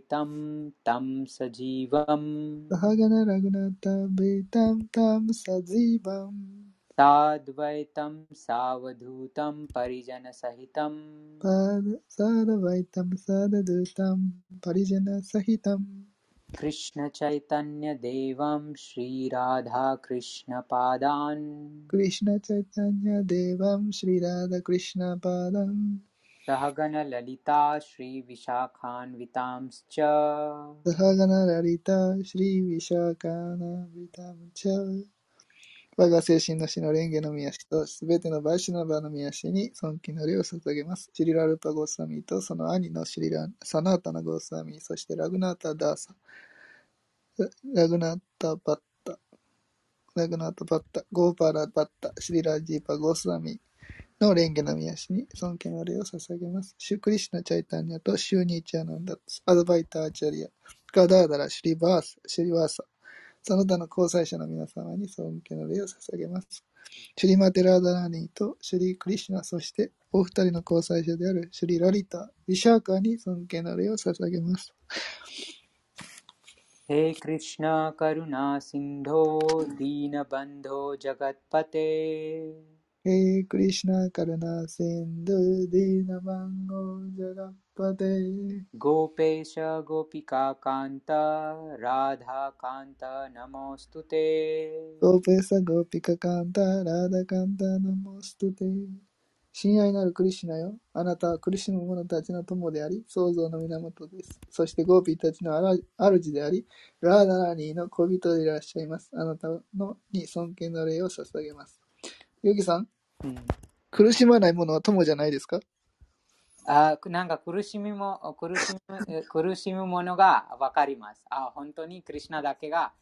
सहितं तं सजीवम्। सहगन रघुनाथान्वितं तं सजीवम्। साद्वैतं सावधूतं परिजनसहितं पाद साधवैतं सददूतं परिजनसहितं कृष्णचैतन्यदेवं श्रीराधाकृष्णपादान्। कृष्णचैतन्यदेवं श्रीराधकृष्णपादं सहगणललिता श्रीविशाखान्वितांश्च सहगन ललिता श्रीविशाखानावितं च我が精神の死の蓮華の宮氏とすべてのバイシュナバの宮氏に尊敬の礼を捧げます。シリラルパゴースワミとその兄のシリラサナータナゴースワミ、そしてラグナータダーサ、ラグナータバッタ、ラグナータバッタ、ゴーパーラバッタ、シリラジーパゴースワミ の蓮華の宮氏に尊敬の礼を捧げます。シュクリシュナチャイタニアとシューニーチャーナンダ、アドバイターアチャリア、ガダーダラ、シリバース、シリワーサ、その他の交際者の皆様に尊敬の礼を捧げます。シュリマテラーダラーニーとシュリクリシュナ、そしてお二人の交際者であるシュリラリタ、ビシャーカーに尊敬の礼を捧げます。 हे कृष्ण करुणा सिन्धो दीनबन्धो जगत्पते へクリシュナカルナセンドゥディナバンゴジャラッパテगोपेश गोपिकाकान्त राधाकान्त नमोऽस्तु ते गोपेश गोपिकाकान्त राधाकान्त नमोऽस्तु ते 親愛なるクリシュナよ。あなたは苦しむ者たちの友であり、創造の源です。そしてゴーピーたちの主であり、ラーダラニーの小人でいらっしゃいます。あなたのに尊敬の礼を捧げます。ヨギさん、うん苦しまない者は友じゃないですか？あなんか苦しみも苦しむ苦しむものがわかります。あ本当にクリシュナだけが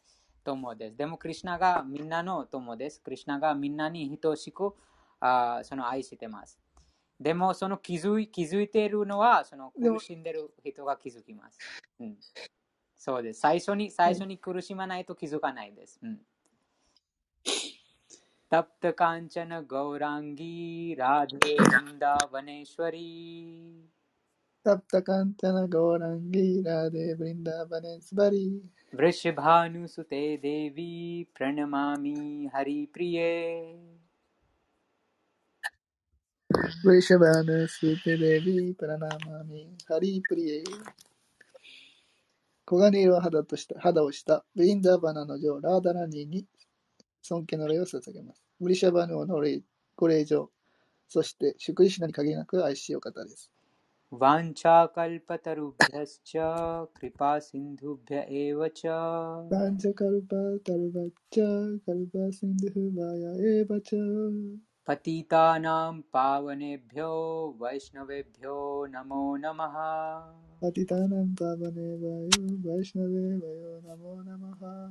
友です。でもクリシュナがみんなの友です。クリシュナがみんなに等しくあその愛してます。でもその気づい気づいているのはその苦しんでる人が気づきます。うん、そうです。最初に最初に苦しまないと気づかないです。うん तप्त कांचन गौरांगी राधे वृंदावनेश्वरी タプタカンタナゴーランギーラーデブリンダーバネスバリ वृषभानुसुते देवी प्रणमामि हरिप्रिये ブリシャバーヌステデビプラナマミハリープリエ黄金色肌とした肌をしたブリンダーバナの女王ラーダラニーに 尊敬の礼を捧げます。ブリシャバヌ王のご令嬢、そして主クリシュナに限りなく愛しい方です。वाञ्छाकल्पतरुभ्यश्च、कृपासिन्धुभ्य एव च。वा ञ्छाकल्पतरुभ्यश्च、कृपासिन्धुभ्य एव च。पतितानां पावनेभ्यो、वैष्णवेभ्यो、नमो नमः。パティタナムパワネヴァヨ、イシナヴェヴァヨ、ナモナマハ。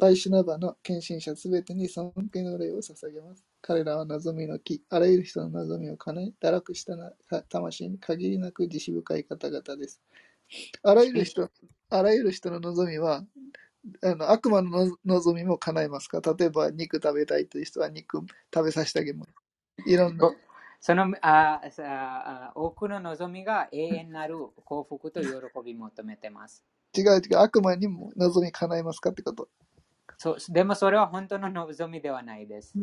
ュバイシュナバの献身者すべてに尊敬の礼を捧げます。彼らは望みの木、あらゆる人の望みを叶え、堕落したな魂に限りなく慈悲深い方々です。あらゆる人、あらゆる人の望みは、あの悪魔のの望みも叶えますか？例えば肉食べたいという人は肉食べさせてあげます。いろんな。そのあさあ多くの望みが永遠なる幸福と喜び求めてます。違う違う、悪魔にも望み叶えますかってこと。そうでもそれは本当の望みではないです。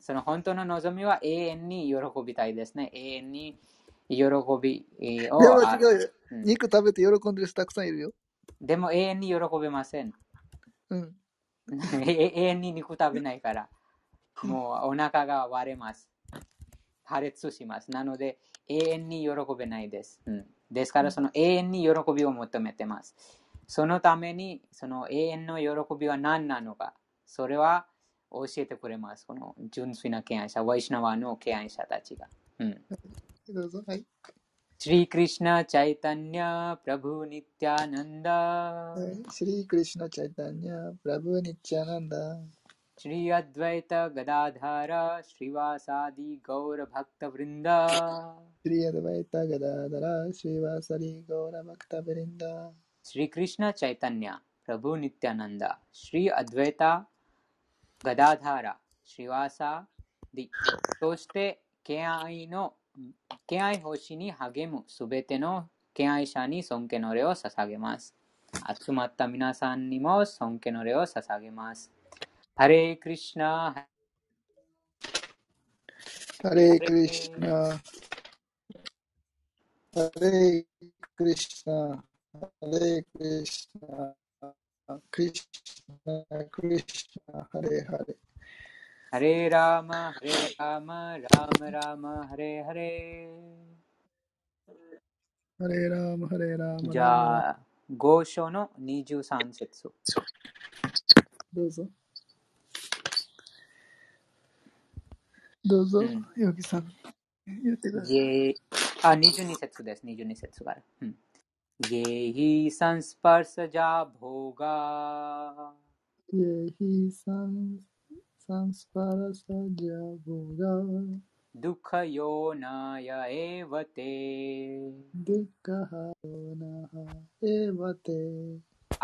その本当の望みは永遠に喜びたいですね。永遠に喜びえーを でもあ違うよ。うん肉食べて喜んでる人たくさんいるよ。でも永遠に喜べません。うん。永遠に肉食べないから、もうお腹が割れます。破裂します。なので、永遠に喜べないです。うん、ですから、その永遠に喜びを求めてます。そのために、その永遠の喜びは何なのか、それは教えてくれます。この純粋な敬愛者、ワイシナワの敬愛者たちが。うんどうぞ。はい。 श्री कृष्ण चैतन्य प्रभु नित्यानंद はい。シリークリシュナチャイタニャ、プラブニッチャナンダ、 श्री अद्वैत गदाधर श्रीवासादि गौर ಶ್ರೀಕೃಷ್ಣ ಚೈತನ್ಯ ಪ್ರಭು ನಿತ್ಯಾನಂದ ಶ್ರೀ ಅದ್ವೈತ ಗದಾಧಾರ ಶ್ರೀವಾಸ ದಿ ಸೋಸ್ತೆ 敬愛の敬愛星に励むすべての敬愛者に尊敬の礼を捧げます。集まった皆さんにも尊敬の礼を捧げます。ハレイクリシナハレイクリシナハレイクリシナハレークリシナ。クリシナ、クリシナ、ハレーハレ。ハレーラーマ、ハレーラーマ、ラーマラーマ、ハレーハレハレーラーマ、ハレーラーマ。ー。じゃあ、5章の23節。どうぞ。どうぞうん、ヨギさん。言ってください。ये आ, 22節です、22節から。うん、ये ही संस्पर्श जा भोगा ये ही संस्पर्श जा भोगा दुख यो न एवते दुख न एवते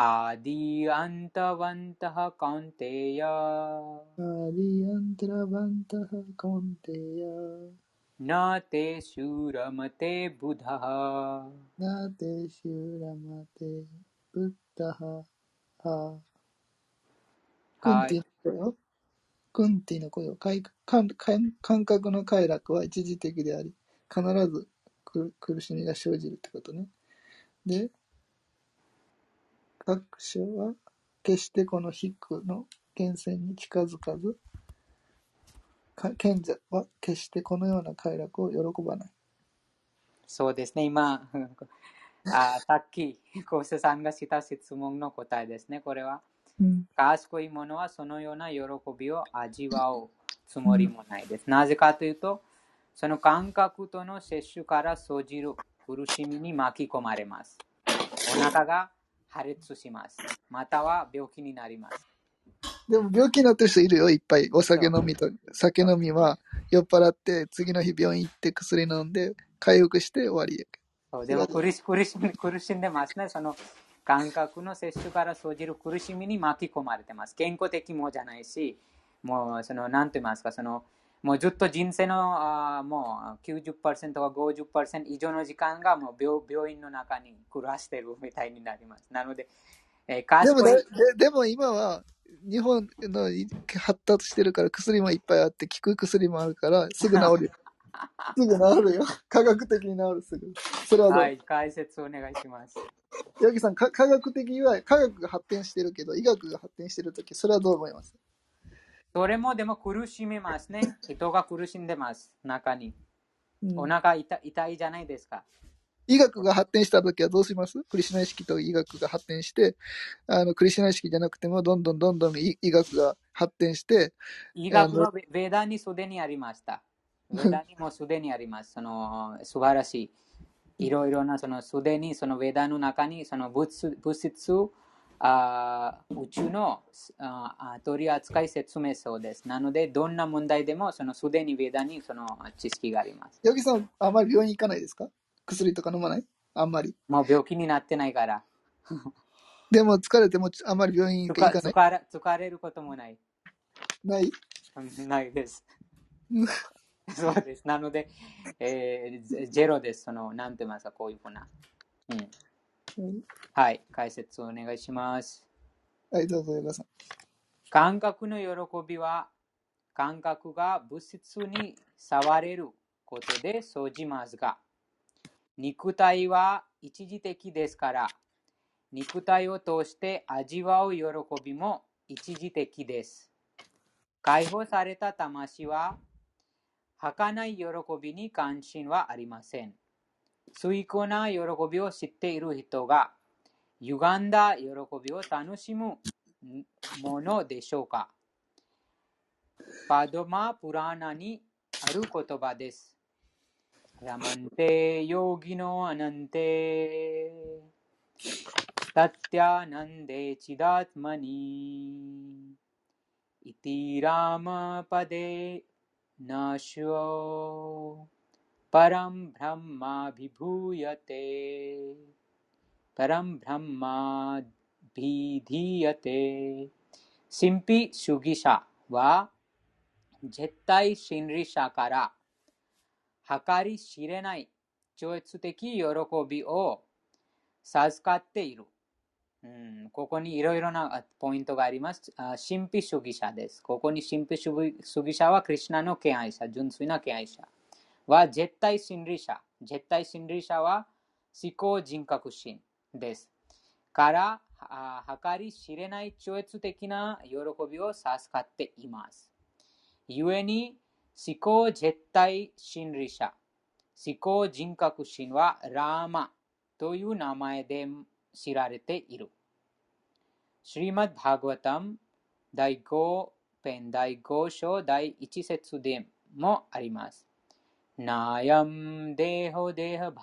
आदि अंतवंत कौंतेय आदि अंतवंत कौंतेय なてしゅらまてぶたは。なてしゅらまてぶたは。は。い。クンティの声用感覚の快楽は一時的であり必ず苦しみが生じるってことね。で各所は決してこのヒックの源泉に近づかず賢者は決してこのような快楽を喜ばない。そうですね、今、あ さっき、コースさんがした質問の答えですね、これは。うん。賢い者はそのような喜びを味わうつもりもないです。なぜかというと、その感覚との摂取から生じる苦しみに巻き込まれます。お腹が破裂します。または病気になります。でも病気になってる人いるよ、いっぱい。お酒飲みと、酒飲みは酔っ払って次の日病院行って薬飲んで回復して終わりやけそうでも苦し苦しん苦しんでますね。その感覚の摂取から生じる苦しみに巻き込まれてます。健康的もじゃないし、もうその何と言いますか、そのもうずっと人生のあーもう90%か50%以上の時間がもう病病院の中に暮らしてるみたいになります。なので、えーでもね、ででも今は日本の発達してるから薬もいっぱいあって効く薬もあるからすぐ治るよ。すぐ治るよ。科学的に治るすぐ。それはどう、はい、解説お願いします。ヤギさんか科学的には科学が発展してるけど医学が発展してるときそれはどう思います？それもでも苦しみますね。人が苦しんでます。中に。うんお腹痛痛いじゃないですか。医学が発展したときはどうします？クリシュナ意識と医学が発展して、あの、クリシュナ意識じゃなくても、どんどんどんどん医医学が発展して、医学はベベーダにすでにありました。ベーダにもすでにあります。その素晴らしい。いろいろな、そのすでにそのベーダの中に、その物質物質あー宇宙のあー取り扱い説明そうです。なので、どんな問題でも、そのすでにベーダにその知識があります。ヤギさん、あんまり病院行かないですか？薬とか飲まない？あんまり。もう病気になってないから。でも疲れてもあんまり病院つ行かない？か疲れ疲れることもない。ない？うんないですうん。そうです。なので、えーゼゼロです。その、なんて言いますか、こういうふうな。うん。うんはい、解説をお願いします。はい、どうぞ、ヤギさん。感覚の喜びは、感覚が物質に触れることで生じますが、肉体は一時的ですから、肉体を通して味わう喜びも一時的です。解放された魂は、儚い喜びに関心はありません。崇高な喜びを知っている人が、歪んだ喜びを楽しむものでしょうかパドマ・プラーナにある言葉です。ラマンテ・ヨギノ・アナンテ・タッティア・ナン計り知れない超越的喜びを授かっている。うん、ここにいろいろなポイントがあります。神秘主義者です。ここに神秘主義者はクリュナの敬愛者、純粋な敬愛者。は絶対心理者。絶対心理者は思考人格心です。から、計り知れない超越的な喜びを授かっています。故に、思考絶対心理者、思考人格心はラーマという名前で知られている。シリマッバーグワタム第5編第5章第1節でもあります。नायं देहोदेहभाजान्निलोके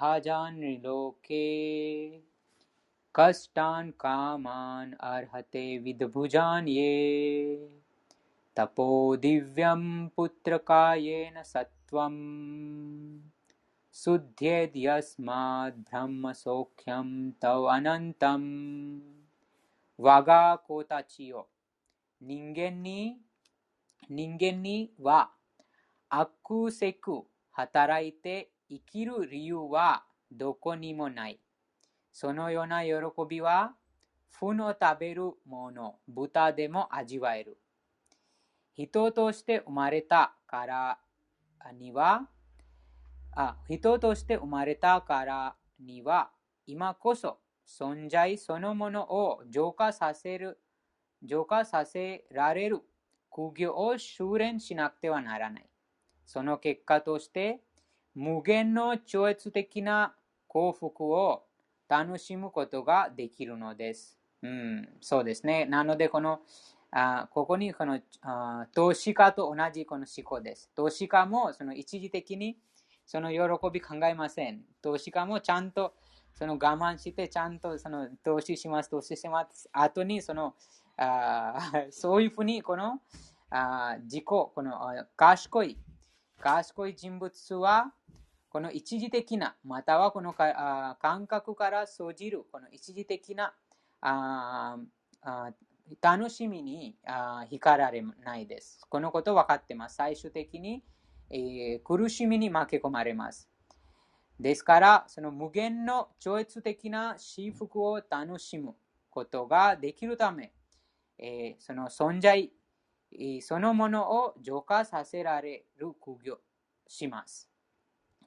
कष्टान् कामान् अर्हते विदभुजान् ये तपो दिव्यं पुत्रकायेन सत्त्वं शुद्धेद्यस्माद्ब्रह्मसौख्यं तव अनन्तं 我が子たちよ人間に人間には悪せく働いて生きる理由はどこにもない。そのような喜びは、負の食べるもの、豚でも味わえる。 人として生まれたからには、あ人として生まれたからには、今こそ存在そのものを浄化させる、浄化させられる苦行を修練しなくてはならない。その結果として、無限の超越的な幸福を楽しむことができるのです。うん、そうですね。なので、この、あここにこのあ投資家と同じこの思考です。投資家もその一時的にその喜び考えません。投資家もちゃんとその我慢してちゃんとその投資します、投資します。後にそのあ そういうふうにこのあ自己、この賢い賢い人物は、この一時的な、またはこのあ感覚から生じる、この一時的なああ楽しみにあ光られないです。このこと分かってます。最終的に、えー、苦しみに負け込まれます。ですから、その無限の超越的な幸福を楽しむことができるため、えー、その存在そのものを浄化させられる苦行します。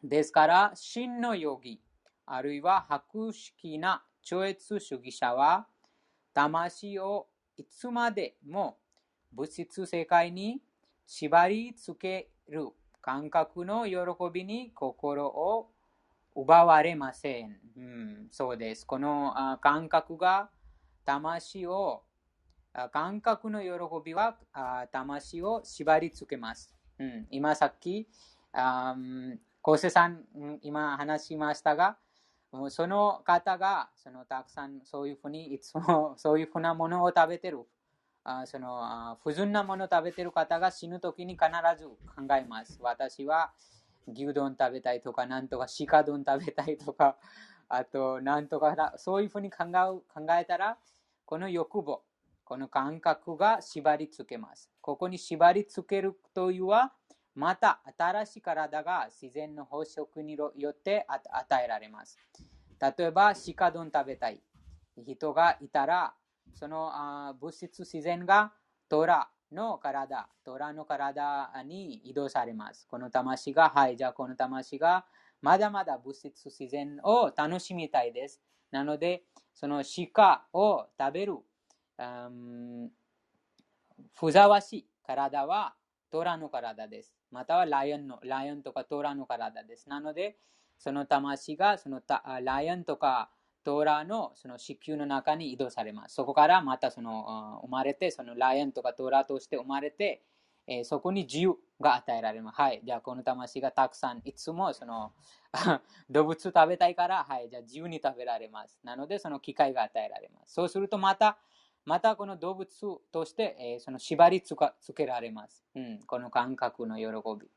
ですから、真のヨギ、あるいは博識な超越主義者は、魂をいつまでも物質世界に縛り付ける感覚の喜びに心を奪われません。うん、そうです。この感覚が魂を感覚の喜びは魂を縛り付けます。うん、今さっき、昴生さん、今話しましたが、もうその方がそのたくさんそういうふうにいつも そういうふうなものを食べてる、あその不純なものを食べてる方が死ぬときに必ず考えます。私は牛丼食べたいとか、なんとか鹿丼食べたいとか、あと、なんとかそういうふうに考え考えたら、この欲望、この感覚が縛り付けます。ここに縛り付けるというは、また新しい体が自然の法則によって与えられます。例えば、鹿丼食べたい人がいたら、その物質自然がトラの体、トラの体に移動されます。この魂が、はい、じゃあこの魂がまだまだ物質自然を楽しみたいです。なので、その鹿を食べるふざわしい体はトラの体です。またはライオンの、ライオンとかトーラの体です。なので、その魂がそのたライオンとかトーラのその子宮の中に移動されます。そこからまたその生まれて、そのライオンとかトーラとして生まれて、えー、そこに自由が与えられます。はい。じゃあ、この魂がたくさん、いつもその 動物を食べたいから、はい。じゃあ、自由に食べられます。なので、その機会が与えられます。そうすると、また、またこの動物として、えー、その縛りつけられます、うん。この感覚の喜び。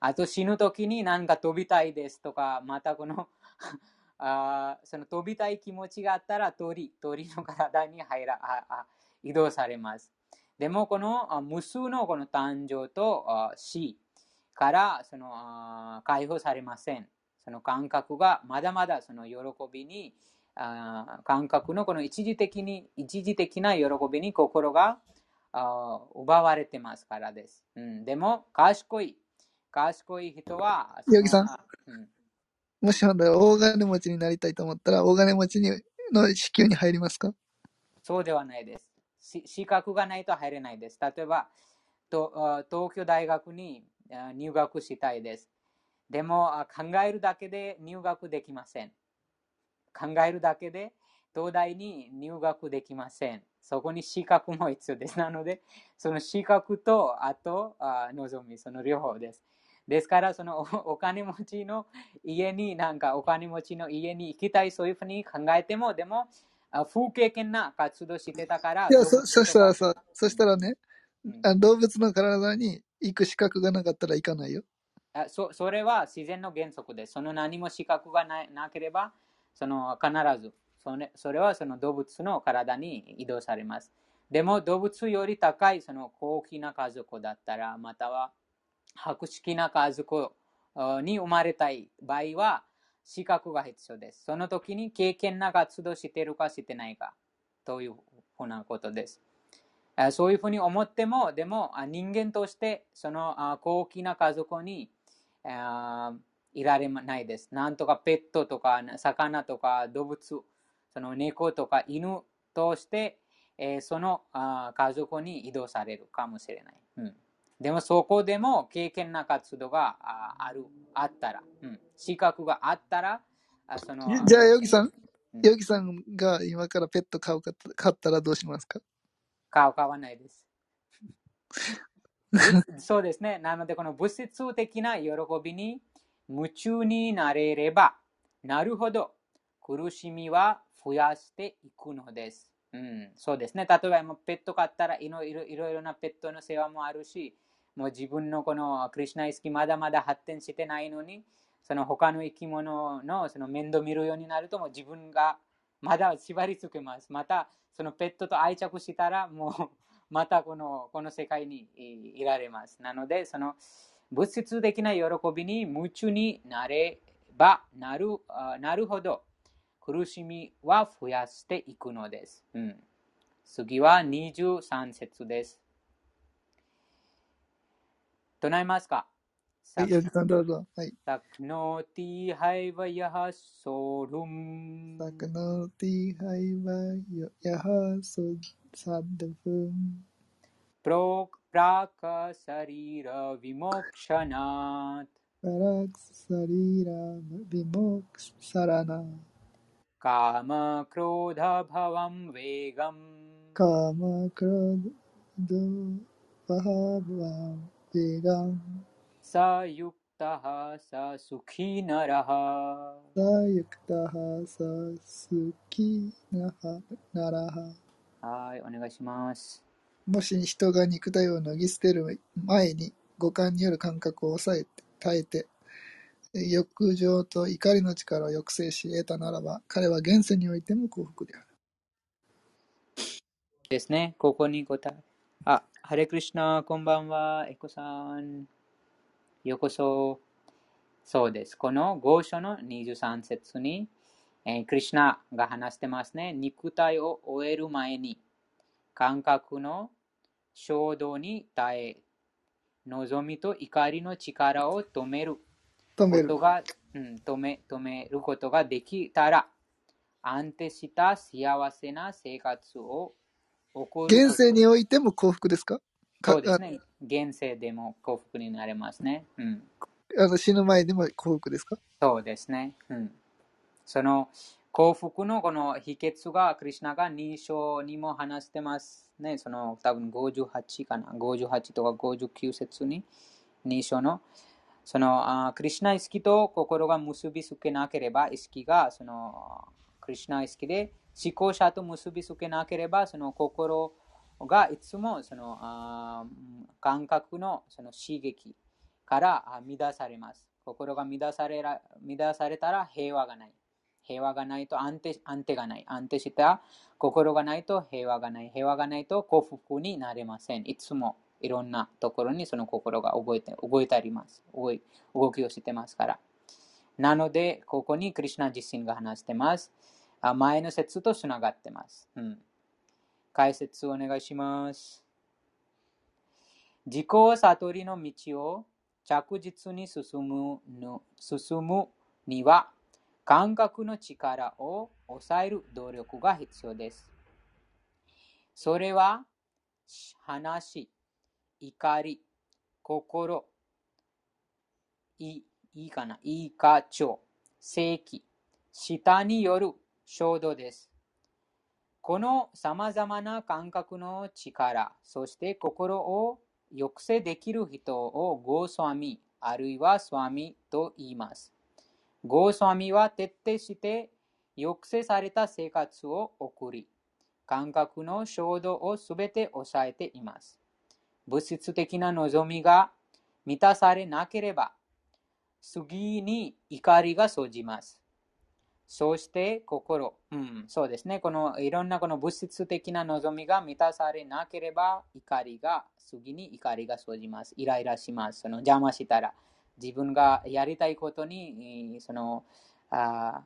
あと死ぬ時に何か飛びたいですとか、またこの あその飛びたい気持ちがあったら鳥、鳥の体に入らあ移動されます。でもこの無数のこの誕生と死からその解放されません。その感覚がまだまだその喜びに、あ感覚のこの一時的に、一時的な喜びに心があ奪われてますからです。うん、でも、賢い、賢い人は、ヨギさん？うんもしほんと大金持ちになりたいと思ったら、大金持ちにの支給に入りますか？そうではないです。し資格がないと入れないです。例えば、とあ東京大学にあ入学したいです。でも、あ考えるだけで入学できません。考えるだけで東大に入学できません。そこに資格も必要です。なので、その資格と、あと、あ望み、その両方です。ですから、そのおお金持ちの家に、なんかお金持ちの家に行きたい、そういうふうに考えても、でも、あ不経験な活動してたから、いや、そ、そしたらとさ、そしたらね、うんあ動物の体に行く資格がなかったら行かないよ。あそそれは自然の原則です。その何も資格がないなければ、その必ずそれ、それはその動物の体に移動されます。でも動物より高いその高貴な家族だったら、または博識な家族に生まれたい場合は、資格が必要です。その時に経験な活動してるかしてないかというふうなことです。そういうふうに思っても、でも人間としてその高貴な家族にいられないです。なんとかペットとか魚とか動物、その猫とか犬として、えーそのあ家族に移動されるかもしれない。うん、でもそこでも経験な活動がああるあったら、うん、資格があったら、あそのじゃあ、ヨギさんうん、ヨギさんが今からペット飼うか飼ったらどうしますか？買う買わないです。ぶ そうですね。なので、この物質的な喜びに夢中になれれば、なるほど、苦しみは増やしていくのです。うん、そうですね。例えば、もうペット飼ったらいろいろいろなペットの世話もあるし、もう自分のこのクリシュナ意識まだまだ発展してないのに、その他の生き物のその面倒見るようになると、もう自分がまだ縛り付けます。また、そのペットと愛着したら、もう、またこのこの世界にいられます。なので、その物質的な喜びに夢中になればなるあなるほど、苦しみは増やしていくのです。うん、次は23節です。唱えますか？はい、どうぞ。はい。サクノティハイヤハソサドフン prok praka sarira vimokshanat パラクサリラビモクサラナ kama krodha bhavam vegam カマクロドバハバベガン sayuktaha sa sukhi naraha サユクタハサスキナハナラハはい、お願いします。もし人が肉体を脱ぎ捨てる前に五感による感覚を抑えて耐えて欲情と怒りの力を抑制し得たならば彼は現世においても幸福である。ですね、ここに答え。あ、ハレクリシナ、こんばんは、エコさん。ようこそ。そうです。この号書の23節に、えークリシナが話してますね。肉体を終える前に、感覚の衝動に耐え、望みと怒りの力を止める止めること。が、うん、止め止めることができたら、安定した幸せな生活を送る現世においても幸福ですか？かそうですね。現世でも幸福になれますね。うん。ああの死ぬ前でも幸福ですか？そうですね。うん。その幸福のこの秘訣が、クリュナが2章にも話してますね。その多分58かな。58とか59節に2章の。そのあクリュナ意識と心が結びつけなければ、意識がそのクリュナ意識で思考者と結びつけなければ、その心がいつもそのあ感覚のその刺激から乱されます。心が乱されら乱されたら平和がない。平和がないと安定安定がない。安定した心がないと平和がない。平和がないと幸福になれません。いつもいろんなところにその心が動いて動いてあります動い。動きをしてますから。なので、ここにクリュナ自身が話してます。あ前の説とつながってます。うん、解説をお願いします。自己悟りの道を着実に進む進むには、感覚の力を抑える努力が必要です。それは、話、怒り、心、いいかな、いいか調、正規、舌による衝動です。この様々な感覚の力、そして心を抑制できる人をゴースワミ、あるいはスワミと言います。ゴースワミは徹底して抑制された生活を送り、感覚の衝動をすべて抑えています。物質的な望みが満たされなければ、次に怒りが生じます。そして心、うん、そうですね。このいろんなこの物質的な望みが満たされなければ、怒りが、次に怒りが生じます。イライラします。その邪魔したら、自分がやりたいことに、そのあ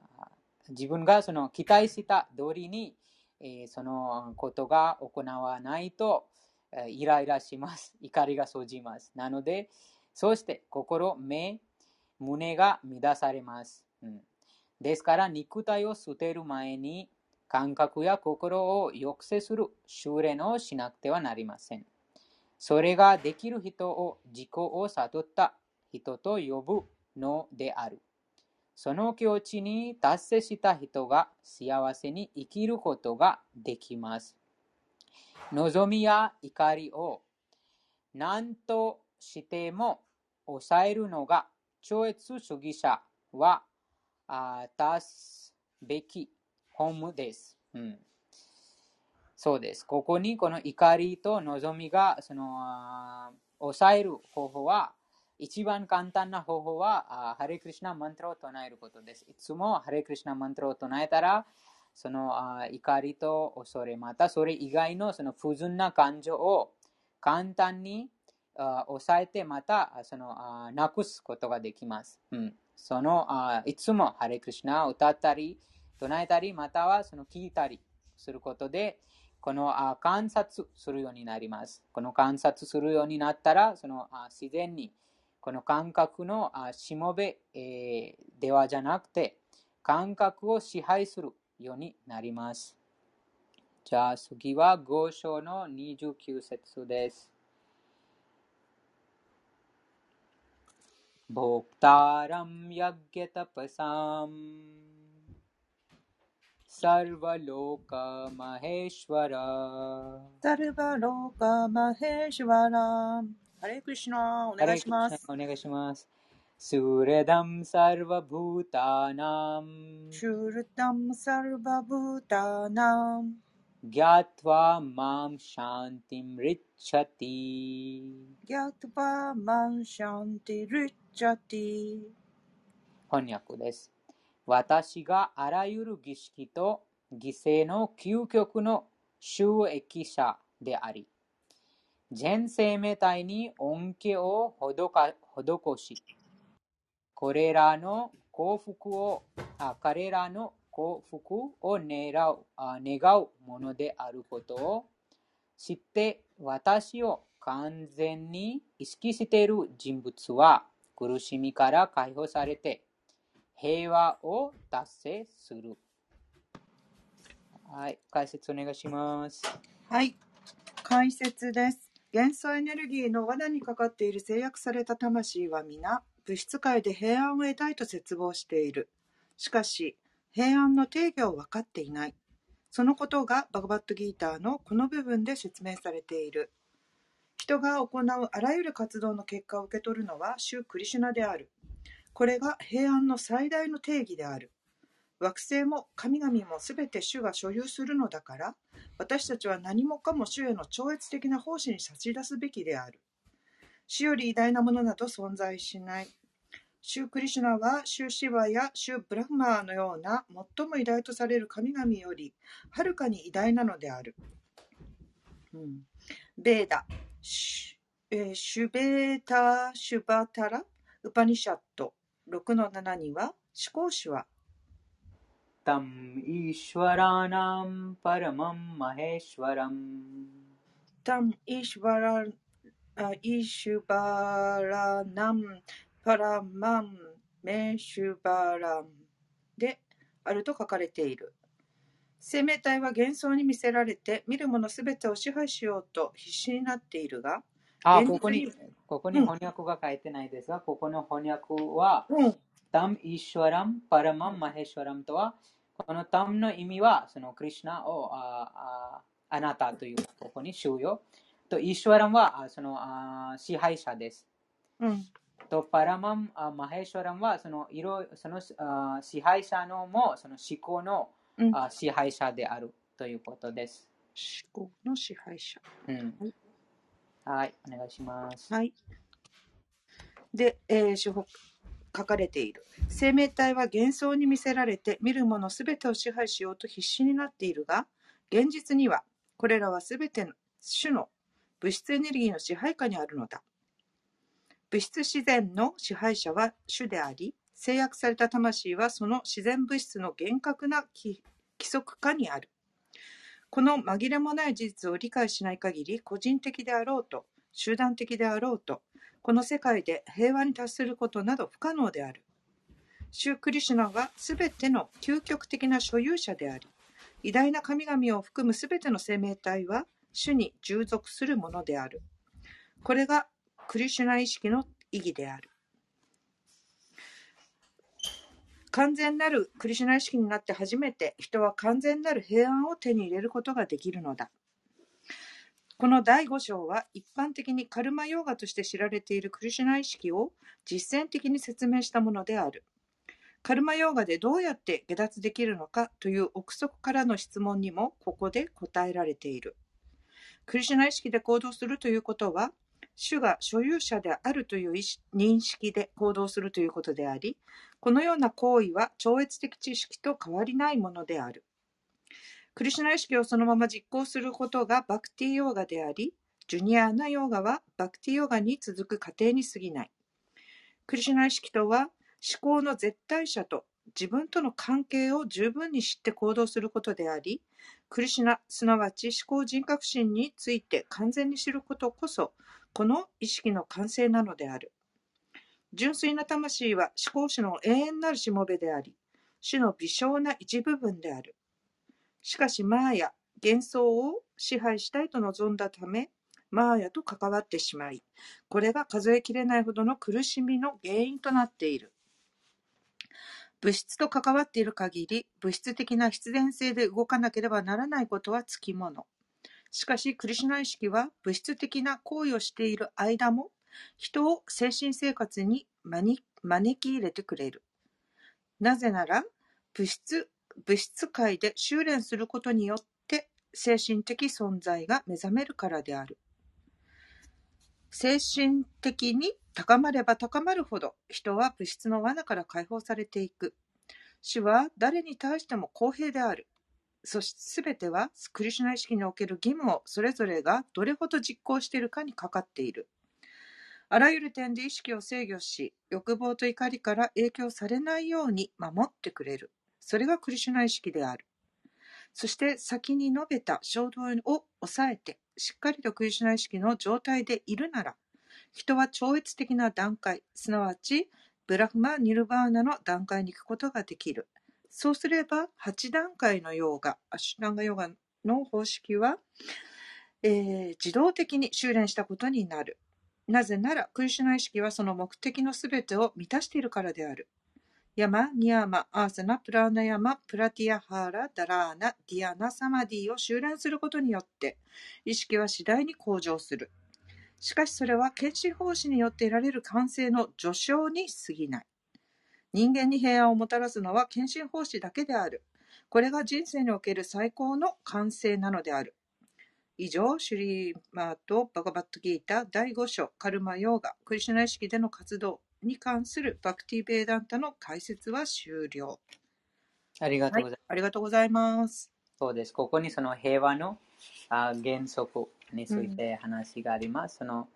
自分がその期待した通りに、えそのことが行わないと、イライラします。怒りが生じます。なので、そして心、目、胸が乱されます。うんですから、肉体を捨てる前に、感覚や心を抑制する修練をしなくてはなりません。それができる人を自己を悟った人と呼ぶのである。その境地に達成した人が幸せに生きることができます。望みや怒りを何としても抑えるのが超越主義者はあ出すべき本です、うん。そうです。ここにこの怒りと望みがその抑える方法は一番簡単な方法はハレクリシナマントを唱えることです。いつもハレクリシナマントを唱えたらその怒りと恐れまたそれ以外のその不純な感情を簡単に抑えてまたそのなくすことができます。うんそのあいつもハレクリシナを歌ったり、唱えたり、またはその聞いたりすることで、このあ観察するようになります。この観察するようになったら、そのあ自然にこの感覚のあしもべ、えー、ではじゃなくて、感覚を支配するようになります。じゃあ次は5章の29節です。भोक्तारं यज्ञतपसाम् सर्वलोकमहेश्वर ハレクリシナ、お願いします。お願いします。Suradam Sarvabhutanam Suradam Sarvabhutanam Gyatva Mam Shantim Richati Gyatva Mam Shanti Richati 翻訳です。私があらゆる儀式と犠牲の究極の収益者であり、全生命体に恩恵を施し、これらの幸福を、あ彼らの幸福を願うあ願うものであることを知って私を完全に意識している人物は苦しみから解放されて平和を達成する。はい、解説お願いします。はい、解説です。元素エネルギーの罠にかかっている制約された魂は皆、物質界で平安を得たいと絶望している。しかし、平安の定義を分かっていない。そのことがバガバットギーターのこの部分で説明されている。人が行うあらゆる活動の結果を受け取るのは主クリシュナである。これが平安の最大の定義である。惑星も神々もすべて主が所有するのだから、私たちは何もかも主への超越的な奉仕に差し出すべきである。主より偉大なものなど存在しない。シュークリシュナはシューシヴァやシューブラフマーのような最も偉大とされる神々よりはるかに偉大なのである。うん、ベーダ、シュ,、えー、シュベータ・シュバタラ・ウパニシャット6の7には思考主は तम् ईश्वराणां परमं महेश्वरम् タン・イシュバラあイシュバラナムパラマンメシュバランであると書かれている。生命体は幻想に見せられて見るものすべてを支配しようと必死になっているが、あ、現実ここにに、ここに翻訳が書いてないですが、ここの翻訳は、うん、 タム・イーシュワラム・パラマン・マヘシュワラムとは、このタムの意味は、そのクリシュナをあああなたという、ここに収容。と、イーシュワラムはあそのあ支配者です。うん、と、パラマン・あマヘシュワラムは、そのいろそのあ支配者のも、その思考のうんあ支配者であるということです。思考の支配者。うんはい、お願いします。はい。で、えー、書書かれている。生命体は幻想に見せられて見るものすべてを支配しようと必死になっているが、現実にはこれらはすべての種の物質エネルギーの支配下にあるのだ。物質自然の支配者は種であり、制約された魂はその自然物質の厳格な規規則下にある。この紛れもない事実を理解しない限り、個人的であろうと、集団的であろうと、この世界で平和に達することなど不可能である。シュークリシュナはすべての究極的な所有者であり、偉大な神々を含むすべての生命体は主に従属するものである。これがクリシュナ意識の意義である。完全なるクリシュナ意識になって初めて人は完全なる平安を手に入れることができるのだ。この第5章は一般的にカルマヨーガとして知られているクリシュナ意識を実践的に説明したものである。カルマヨーガでどうやって下脱できるのかという憶測からの質問にもここで答えられている。クリシュナ意識で行動するということは、主が所有者であるという認識で行動するということであり、このような行為は超越的知識と変わりないものである。クリシュナ意識をそのまま実行することがバクティヨーガであり、ジュニアーナヨーガはバクティヨーガに続く過程に過ぎない。クリシュナ意識とは思考の絶対者と自分との関係を十分に知って行動することであり、クリシュナ、すなわち思考人格心について完全に知ることこそ、この意識の完成なのである。純粋な魂は思考主の永遠なるしもべであり、主の微小な一部分である。しかしマーヤ、幻想を支配したいと望んだため、マーヤと関わってしまい、これが数えきれないほどの苦しみの原因となっている。物質と関わっている限り、物質的な必然性で動かなければならないことはつきもの。しかし、クリシュナ意識は物質的な行為をしている間も、人を精神生活に招招き入れてくれる。なぜなら、物質、物質界で修練することによって精神的存在が目覚めるからである。精神的に高まれば高まるほど人は物質の罠から解放されていく。主は誰に対しても公平である。そして全てはクリシュナ意識における義務をそれぞれがどれほど実行しているかにかかっている。あらゆる点で意識を制御し、欲望と怒りから影響されないように守ってくれる。それがクリシュナ意識である。そして先に述べた衝動を抑えて、しっかりとクリシュナ意識の状態でいるなら、人は超越的な段階、すなわちブラフマ・ニルバーナの段階に行くことができる。そうすれば、8段階のヨーガ、アシュランガヨガの方式は、えー自動的に修練したことになる。なぜなら、クリシュナ意識はその目的のすべてを満たしているからである。ヤマ、ニヤマ、アーサナ、プラーナヤマ、プラティアハーラ、ダラーナ、ディアナ、サマディを修練することによって、意識は次第に向上する。しかしそれは献身奉仕によって得られる完成の序章に過ぎない。人間に平安をもたらすのは献身奉仕だけである。これが人生における最高の完成なのである。以上、シュリーマート・バガバットギータ第5章カルマヨーガ、クリシュナ意識での活動に関するバクティ・ベーダンタの解説は終了。ありがとはいうございます。、ありがとうございます。そうです。ここにその平和のあ原則について話があります。その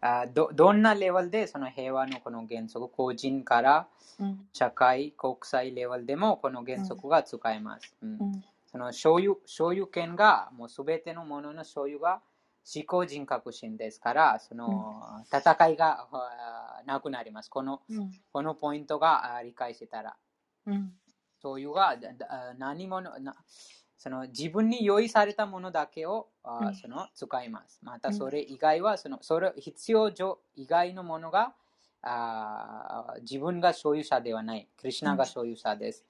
あどどんなレベルでその平和のこの原則、個人からうん社会、国際レベルでもこの原則が使えます。うんうんその所有所有権が、もうすべてのものの所有が思考人格心ですから、その戦いがあなくなります。このうんこのポイントがあ理解したら、うん所有がだだ何者なその自分に用意されたものだけをあうんその使います。またそれ以外はそのそれ必要上以外のものがあ自分が所有者ではない。クリュナが所有者です。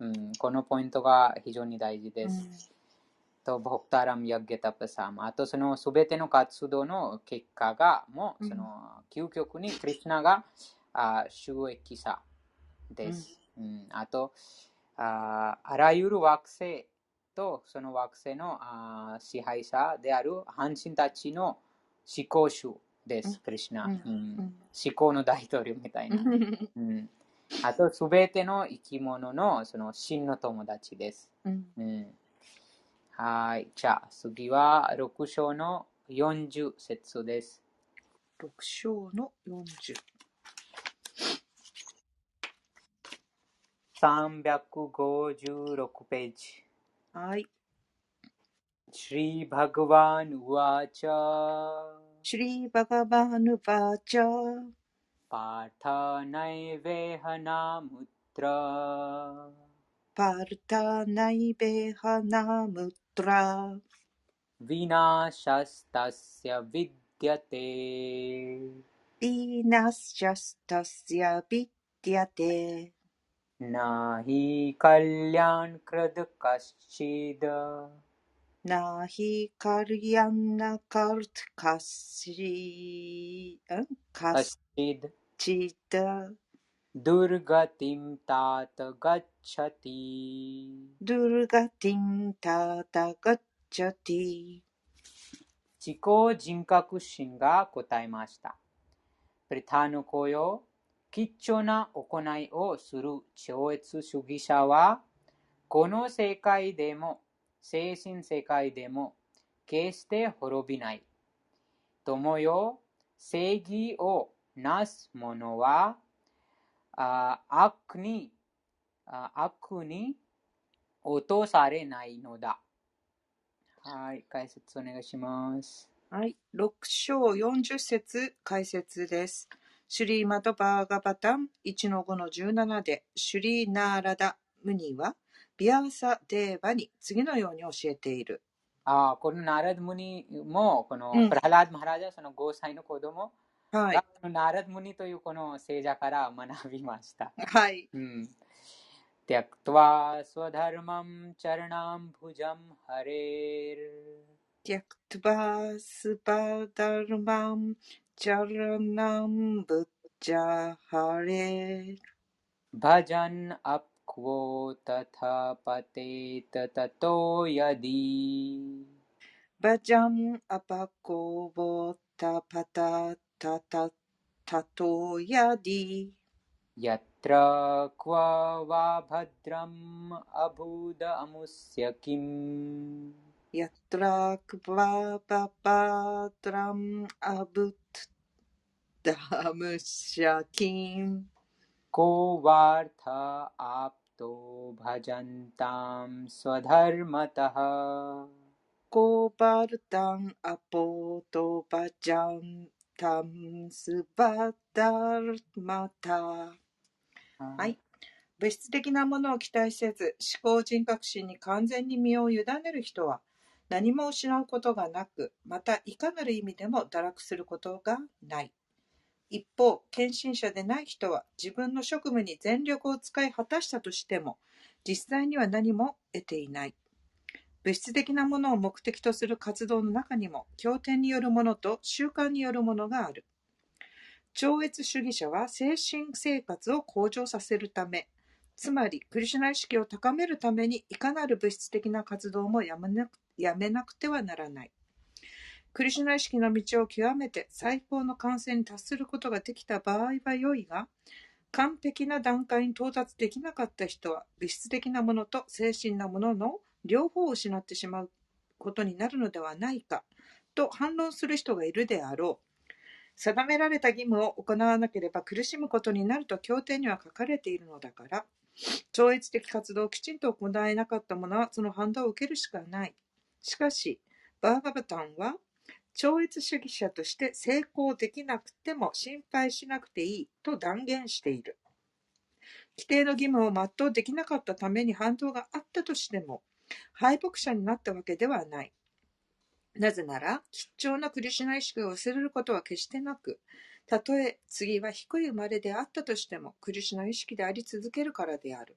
うん、このポイントが非常に大事です。と、ボクタラムヤゲタパサム。あと、そのすべての活動の結果が、もう、その、究極にクリュナがあ収益者です。うんあとあ、あらゆる惑星とその惑星のあ支配者である半神たちの思考主です、うんクリュナ、うんうんうん思考の大統領みたいな。うん、あと、すべての生き物のその真の友達です。うんうん、はい。じゃあ、次は、六章の四十節です。六章の四十。三百五十六ページ。はい。श्रीभगवानुवाच。श्रीभगवानुवाच。पार्थ नैवे ह नामुत्र。पार्थ नैवेह नामुत्र。पुत्रा। विनाशस्तस्य विद्यते। दीनश्चस्तस्य विद्यते। न हि कल्याणकृद् कश्चिद्। न हि कार्यं कश्चि अं- कश्चिद्। चित् दुर्गतिं तात गच्छति ドゥルガティンタタガッチャティ自己人格心が答えました。プリタの子よ、貴重な行いをする超越主義者は、この世界でも、精神世界でも、決して滅びない。友よ、正義をなす者は、 あ悪にあ悪に落とされないのだ。はい、解説お願いします。はい。6章40節解説です。シュリーマトバーガバタン1の5の17で、シュリーナーラダムニは、ビアーサ・デーバに次のように教えている。あこのナラドムニも、このうんプラハラード・マハラジャ、その5歳の子供はいが、。このナラドムニというこの聖者から学びました。はい。うん。त्यक्त्वा स्वधर्मं चरणां भुजं हरेर् ティアクトバースバダルマンチャラナンブジャハレ भजन् अप्क्वो तथा पतेत ततो यदि バジャ तत ततो यदि यत्र क्व वा भद्रम् अभूदमुस्य किम्? यत्र क्वा पपात्रम् अबुद्धमुष्य किम्? को वार्थ आप्तो भजन्ताम् स्वधर्मतः? को वार्ताम् अपोतो भजन् タムスバダルマタはい。物質的なものを期待せず、思考人格心に完全に身を委ねる人は、何も失うことがなく、またいかなる意味でも堕落することがない。一方、献身者でない人は、自分の職務に全力を使い果たしたとしても、実際には何も得ていない。物質的なものを目的とする活動の中にも、経典によるものと習慣によるものがある。超越主義者は精神生活を向上させるため、つまりクリシュナ意識を高めるためにいかなる物質的な活動もやめなくやめなくてはならない。クリシュナ意識の道を極めて最高の完成に達することができた場合は良いが、完璧な段階に到達できなかった人は物質的なものと精神なものの両方を失ってしまうことになるのではないかと反論する人がいるであろう。定められた義務を行わなければ苦しむことになると経典には書かれているのだから、超越的活動をきちんと行えなかった者はその反動を受けるしかない。しかし、バーガバタンは、超越主義者として成功できなくても心配しなくていいと断言している。規定の義務を全うできなかったために反動があったとしても、敗北者になったわけではない。なぜなら、吉祥なクリシュナ意識を忘れることは決してなく、たとえ次は低い生まれであったとしても、クリシュナ意識であり続けるからである。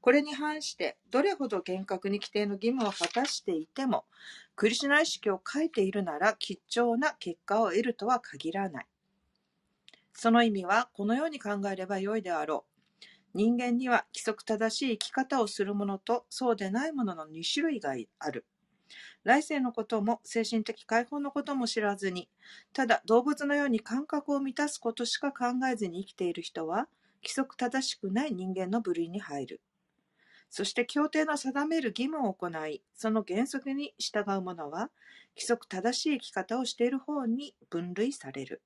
これに反して、どれほど厳格に規定の義務を果たしていても、クリシュナ意識を書いているなら、吉祥な結果を得るとは限らない。その意味は、このように考えればよいであろう。人間には規則正しい生き方をするものとそうでないものの2種類がある。来世のことも精神的解放のことも知らずに、ただ動物のように感覚を満たすことしか考えずに生きている人は、規則正しくない人間の部類に入る。そして協定の定める義務を行い、その原則に従う者は、規則正しい生き方をしている方に分類される。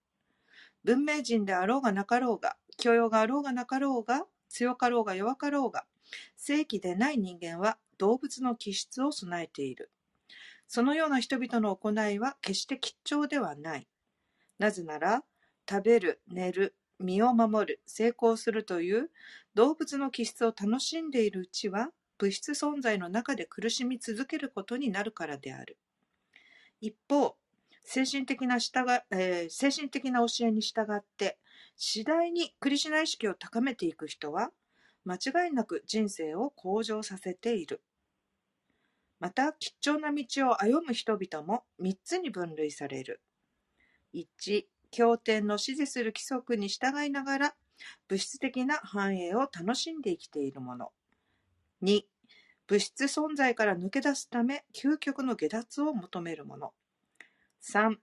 文明人であろうがなかろうが、教養があろうがなかろうが、強かろうが弱かろうが、正規でない人間は動物の気質を備えている。そのような人々の行いは決して吉祥ではない。なぜなら、食べる、寝る、身を守る、成功するという動物の気質を楽しんでいるうちは、物質存在の中で苦しみ続けることになるからである。一方、精神的な従、えー、精神的な教えに従って、次第にクリシュナ意識を高めていく人は、間違いなく人生を向上させている。また、吉祥な道を歩む人々も3つに分類される。1、経典の指示する規則に従いながら、物質的な繁栄を楽しんで生きているもの。2、物質存在から抜け出すため、究極の下脱を求めるもの。3、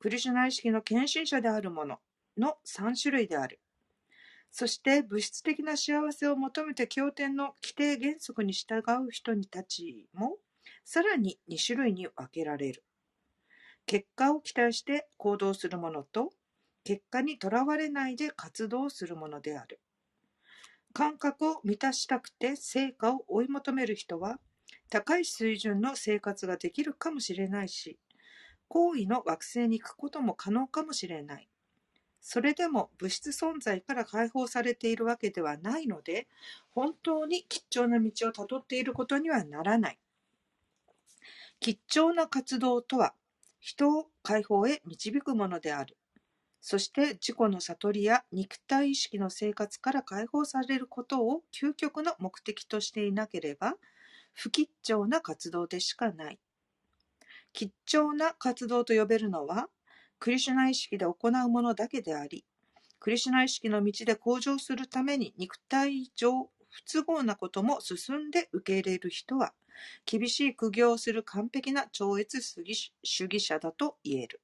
クリシュナ意識の献身者であるもの。の3種類である。そして物質的な幸せを求めて経典の規定原則に従う人たちもさらに2種類に分けられる。結果を期待して行動するものと結果にとらわれないで活動するものである。感覚を満たしたくて成果を追い求める人は高い水準の生活ができるかもしれないし、行為の惑星に行くことも可能かもしれない。それでも物質存在から解放されているわけではないので、本当に吉祥な道をたどっていることにはならない。吉祥な活動とは、人を解放へ導くものである。そして自己の悟りや肉体意識の生活から解放されることを究極の目的としていなければ、不吉祥な活動でしかない。吉祥な活動と呼べるのは、クリシュナ意識で行うものだけであり、クリシュナ意識の道で向上するために肉体上不都合なことも進んで受け入れる人は、厳しい苦行をする完璧な超越主義者だと言える。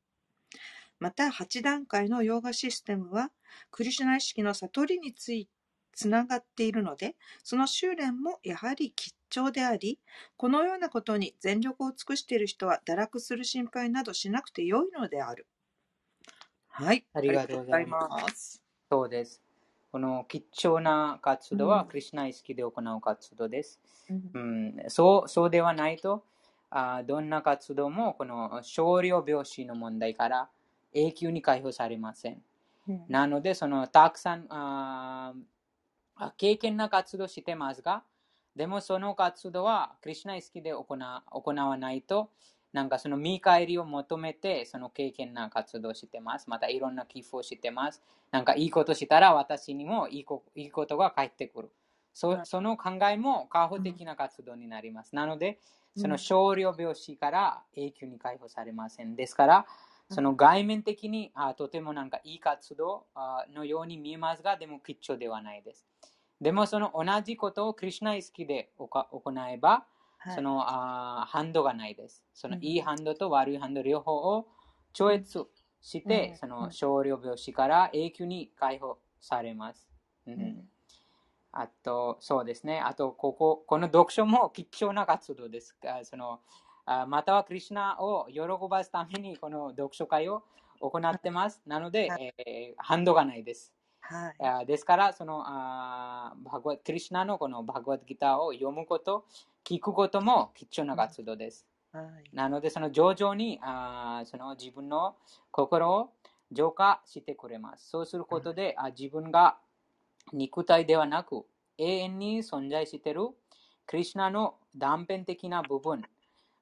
また、8段階のヨーガシステムは、クリシュナ意識の悟りについつながっているので、その修練もやはり吉兆であり、このようなことに全力を尽くしている人は堕落する心配などしなくてよいのである。はい。ありがとうございます。そうです。この貴重な活動は、クリュナ意識で行う活動です。うん、うん、そうそうではないとあ、どんな活動もこの少量病死の問題から永久に解放されません。うん、なので、そのたくさんあ経験な活動してますが、でもその活動はクリュナ意識で行行わないと、なんかその見返りを求めて、その経験な活動してます。またいろんな寄付をしてます。なんかいいことしたら私にもいいこいいことが返ってくる。そその考えも過保的な活動になります。なので、その少量病死から永久に解放されません。ですから、その外面的にあとてもなんかいい活動のように見えますが、でも吉祥ではないです。でもその同じことをクリュナイスキで行えば、そのあハンドがないです。そのいいハンドと悪いハンド両方を超越して、その少量病死から永久に解放されます。うんあと、そうですね。あと、ここ、この読書も貴重な活動です。そのあまたはクリュナを喜ばすためにこの読書会を行ってます。なので、はえー反動がないです。はい。あですから、そのあーバグクリシュナのこのバグワッドギターを読むこと、聞くことも貴重な活動です。はい。なので、その徐々にあーその自分の心を浄化してくれます。そうすることで、あ自分が肉体ではなく永遠に存在しているクリシュナの断片的な部分、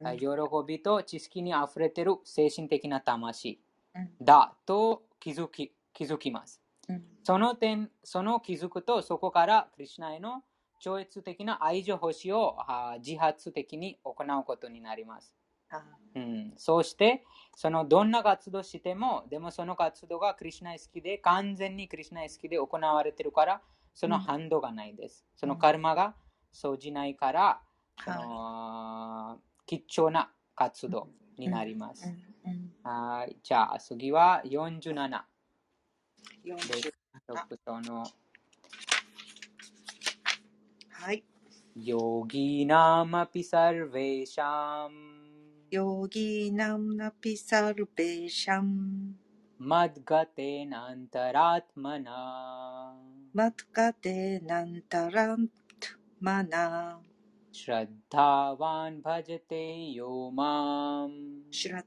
あうん喜びと知識にあふれている精神的な魂うんだと気づき気づきます。うんその点、その気づくと、そこからクリシュナへの超越的な愛情欲しをあ自発的に行うことになります。あうん、そうして、そのどんな活動しても、でもその活動がクリシュナ好きで、完全にクリシュナ好きで行われてるから、その反動がないです。そのカルマが生じないから、その貴重な活動になります。じゃあ次は47 40です。6章のはい。ヨギナマピサルベーシャンヨギナムナピサルベーシャンマドガテナンタラトマナマトカテナンタラントマナ श्रद्धावान् भजते यो माम् シュ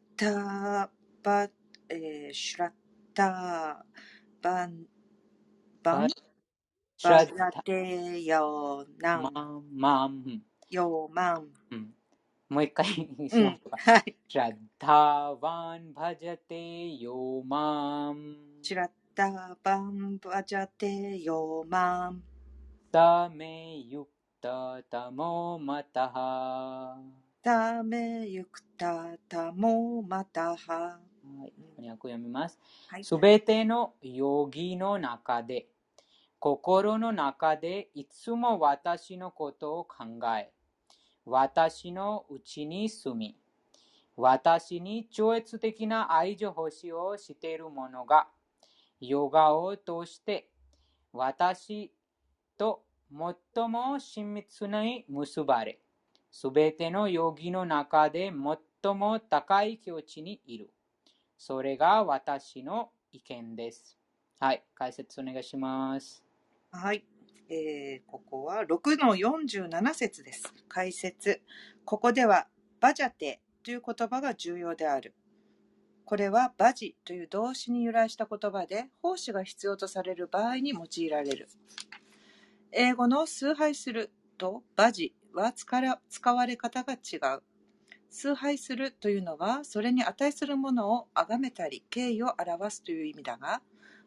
しらてよなんまんまん。よまん、うん、もう一回しましょうか、はい、シラッワンバジャテヨマンシラッワンバジャテヨマンダメユクタタモマタハダメユクタタモマタハはい、翻訳を読みます。す、は、べ、い、ての容疑の中で、心の中でいつも私のことを考え、私のうちに住み、私に超越的な愛情欲しをしている者が、ヨガを通して私と最も親密に結ばれ、すべてのヨギの中で最も高い境地にいる。それが私の意見です。はい、解説お願いします。はい。えーここは6の47節です。解説。ここでは、バジャテという言葉が重要である。これはバジという動詞に由来した言葉で、奉仕が必要とされる場合に用いられる。英語の崇拝するとバジは使わ使われ方が違う。崇拝するというのは、それに値するものを崇めたり、敬意を表すという意味だが、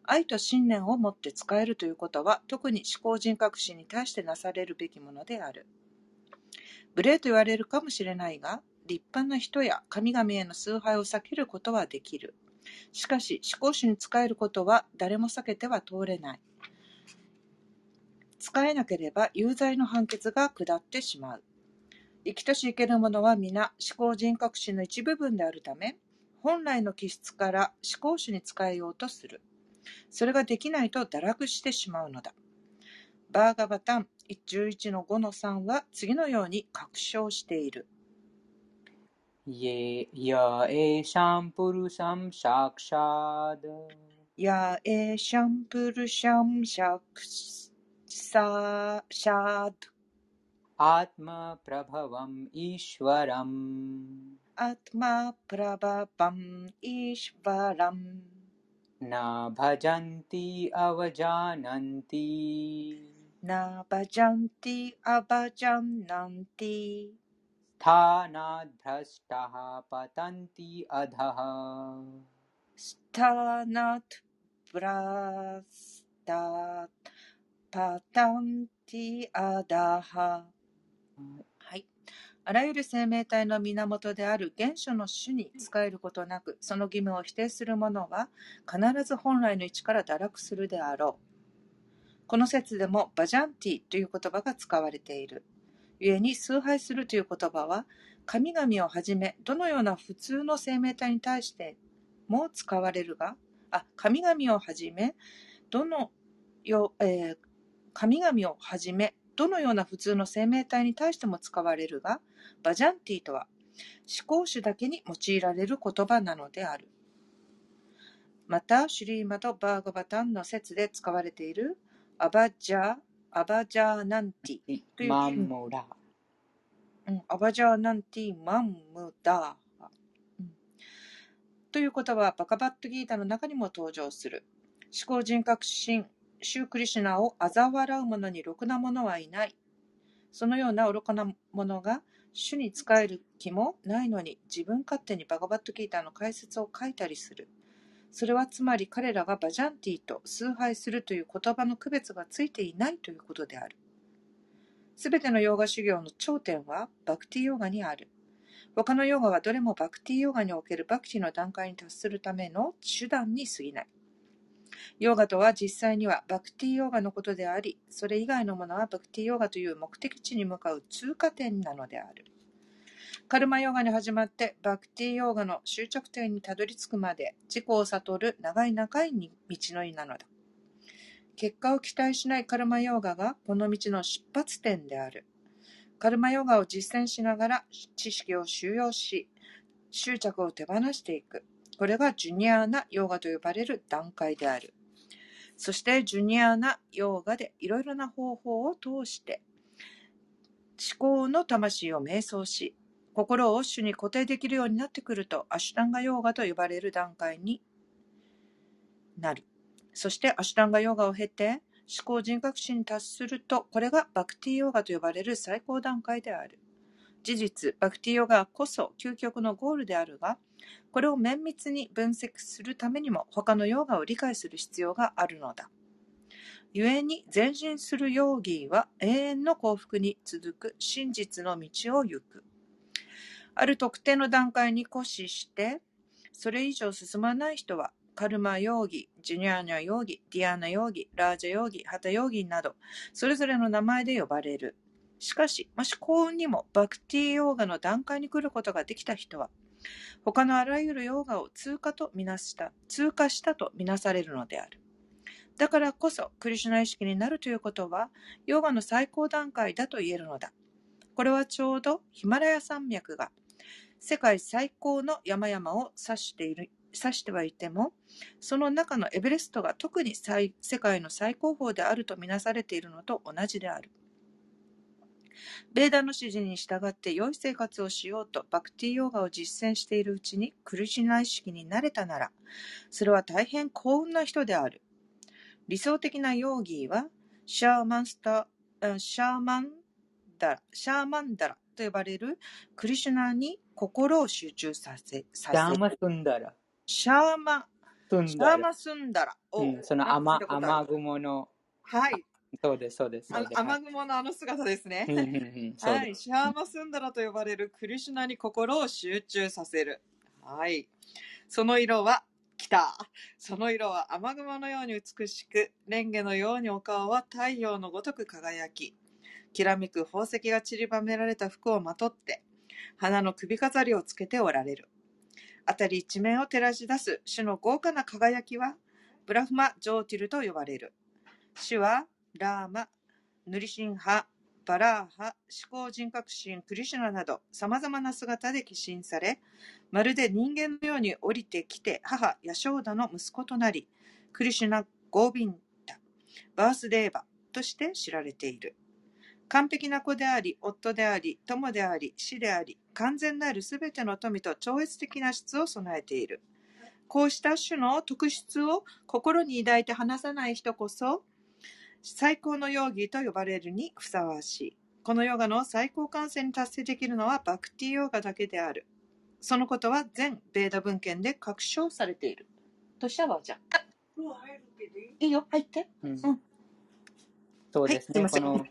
愛と信念を持って使えるということは、特に思考人格心に対してなされるべきものである。無礼と言われるかもしれないが、立派な人や神々への崇拝を避けることはできる。しかし、思考主に仕えることは誰も避けては通れない。使えなければ有罪の判決が下ってしまう。生きとし生けるものは皆思考人格心の一部分であるため、本来の気質から思考主に仕えようとする。それができないと堕落してしまうのだ。バーガバタン11の5の3は次のように確証している。 ये य एषां पुरुषं साक्षात् やえシャンプルシャンシャクサシャード आत्मप्रभवम् ईश्वरम् アトマプラババンイシヴァラン न भजन्ति अवजानन्ति। न भजन्ति अभजन्ति स्थानाद्भ्रष्टाः पतन्ति अधः। स्थानात् भ्रष्टात् पतन्ति अधः। あらゆる生命体の源である原初の種に仕えることなく、その義務を否定する者は、必ず本来の位置から堕落するであろう。この説でも、バジャンティという言葉が使われている。故に、崇拝するという言葉は、神々をはじめ、どのような普通の生命体に対しても使われるが、あ、神々をはじめ、どのよ、えー神々をはじめ、どのような普通の生命体に対しても使われるが、バジャンティとは思考主だけに用いられる言葉なのである。また、シュリーマとバーガバタンの説で使われているアバジャー、アバジャーナンティ、というマンモラ。うん、アバジャーナンティマンムダー、うんという言葉はバカバットギータの中にも登場する。思考人格心、シュークリシュナを嘲笑う者にろくな者はいない。そのような愚かな者が主に仕える気もないのに自分勝手にバガバットギーターの解説を書いたりする。それはつまり彼らがバジャンティと崇拝するという言葉の区別がついていないということである。すべてのヨーガ修行の頂点はバクティヨーガにある。他のヨーガはどれもバクティヨーガにおけるバクティの段階に達するための手段に過ぎない。ヨーガとは実際にはバクティヨーガのことであり、それ以外のものはバクティヨーガという目的地に向かう通過点なのである。カルマヨガに始まってバクティヨーガの終着点にたどり着くまで自己を悟る長い長い道のりなのだ。結果を期待しないカルマヨーガがこの道の出発点である。カルマヨガを実践しながら知識を収容し、執着を手放していく。これがジュニアーなヨーガと呼ばれる段階である。そしてジュニアーなヨーガでいろいろな方法を通して思考の魂を瞑想し、心を主に固定できるようになってくるとアシュタンガヨーガと呼ばれる段階になる。そしてアシュタンガヨーガを経て思考人格心に達すると、これがバクティヨーガと呼ばれる最高段階である。事実、バクティヨガこそ究極のゴールであるが、これを綿密に分析するためにも他のヨガを理解する必要があるのだ。故に前進するヨーギーは永遠の幸福に続く真実の道を行く。ある特定の段階に固視して、それ以上進まない人は、カルマヨーギ、ジュニアーニャヨーギ、ディアーナヨーギ、ラージャヨーギ、ハタヨーギなど、それぞれの名前で呼ばれる。しかし、もし幸運にもバクティーヨーガの段階に来ることができた人は、他のあらゆるヨーガを通過とみなした、通過したとみなされるのである。だからこそ、クリシュナ意識になるということは、ヨーガの最高段階だと言えるのだ。これはちょうどヒマラヤ山脈が世界最高の山々を指している、指してはいても、その中のエベレストが特に世界の最高峰であるとみなされているのと同じである。ベーダの指示に従って良い生活をしようとバクティヨーガを実践しているうちにクリシュナ意識になれたなら、それは大変幸運な人である。理想的なヨーギーは、シャーマンスタ、あシャーマンダラ、シャーマンダラと呼ばれるクリシュナに心を集中させ、させシャーマスンダラ。シャーマ。シャーマスンダラを、うん、その雨雨雲の、はい。そうです、そうです。あ雨雲のあの姿ですね。はい。シャーマスンダラと呼ばれるクリシュナに心を集中させる。はい。その色は、来た。その色は雨雲のように美しく、レンゲのようにお顔は太陽のごとく輝き、きらめく宝石が散りばめられた服をまとって、花の首飾りをつけておられる。あたり一面を照らし出す主の豪華な輝きは、ブラフマ・ジョーティルと呼ばれる。主は、ラーマ、ヌリシンハ、バラーハ、思考人格心、クリシュナなど様々な姿で化身され、まるで人間のように降りてきて母ヤショーダの息子となり、クリシュナ・ゴービンタ、バースデーバとして知られている。完璧な子であり、夫であり、友であり、死であり、完全なるすべての富と超越的な質を備えている。こうした種の特質を心に抱いて話さない人こそ、最高のヨーギーと呼ばれるにふさわしい。このヨガの最高完成に達成できるのはバクティヨガだけである。そのことは全ベーダ文献で確証されている。としたわじゃん。いい？よ、入って。うんうんそうですね、はいすこの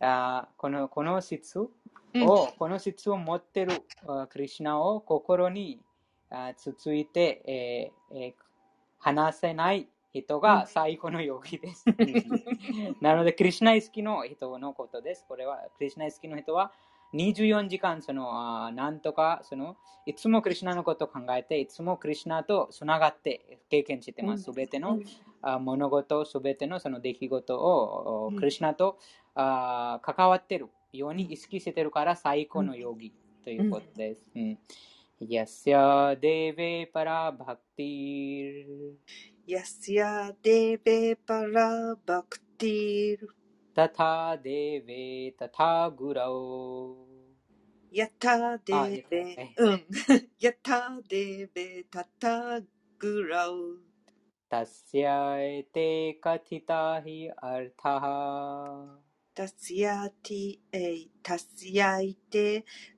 あこのこの質を、うんこの質を持っているあクリシュナを心にあつついて、えーえー話せない人が最高のヨギです。なので、クリシュナ意識の人のことです。これは、クリシュナ意識の人は24時間、その、あなんとか、その、いつもクリシュナのことを考えて、いつもクリシュナとつながって経験してます。すべての、あ物事、すべてのその出来事を、うんクリシュナとあ関わってるように意識してるから最高のヨギということです。うん यस्य देवे परा भक्तिर् यस्य देवे परा भक्तिर् तथा देवे तथा गुरौ यथा देवे ए. うん。यथा देवे तथा गुरौ तस्य एते कथिता हि अर्थः तस्याति ए तस्याइते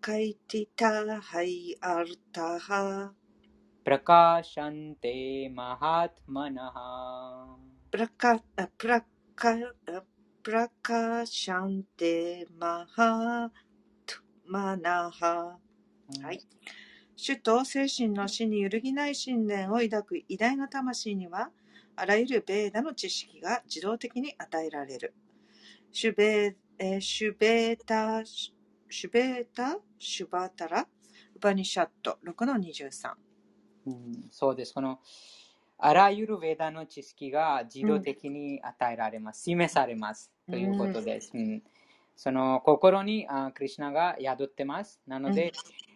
कैतिता है अर्थः प्रकाशन्ते महात्मनः प्रका प्रका प्रकाशन्ते महात्मनःはい。主と精神の死に揺るぎない信念を抱く偉大な魂には、あらゆるベーダの知識が自動的に与えられる。シュベえーシュベータ、シュベータ、シュバタラ、ウパニシャット6の23。 うんそうです。このあらゆるヴェダの知識が自動的に与えられます。示されます。ということです。うんその心にあクリシュナが宿ってます。なので、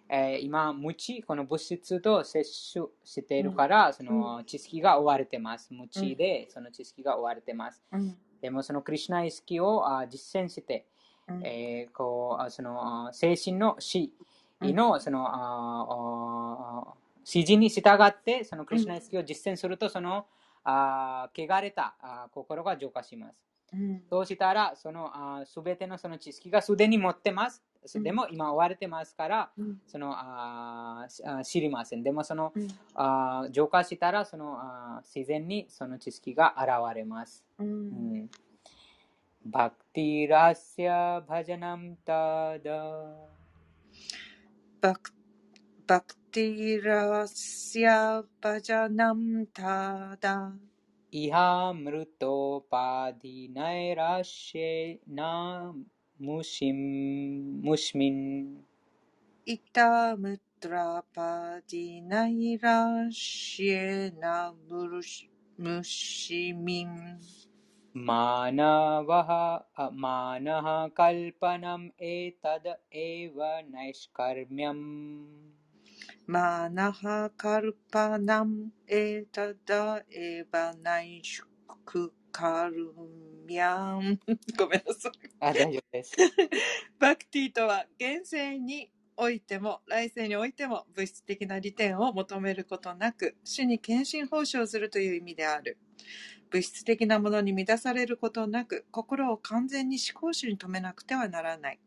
えー今、無知、この物質と接触しているから、その知識が追われてます。無知でその知識が追われてます。うんでもそのクリシュナ意識をあ実践して、うんえーこうあそのあ精神の死のそのああ指示に従ってそのクリュナ意識を実践すると、そのあ汚れたあ心が浄化します。うん、そうしたら、そのすべてのその知識がすでに持ってます。でも今追われてますから、うん、そのあ知りません。でもその、うん、あ浄化したらそのあ自然にその知識が現れます。うん、バクティラシャバジャナムタダバクバク स्यापजनं धादा। इहामृतोपाधिनैराश्येनामुषिं मुस्मिन् इता मुषिमिम्। मानवः मानः कल्पनम् एतद् एव नैष्कर्म्यम्। マナハカルパナムエタダエバナイシクカルミャンごめんなさい。あ大丈夫です。バクティとは現世においても来世においても物質的な利点を求めることなく主に献身奉仕をするという意味である物質的なものに満たされることなく心を完全に至高主に留めなくてはならない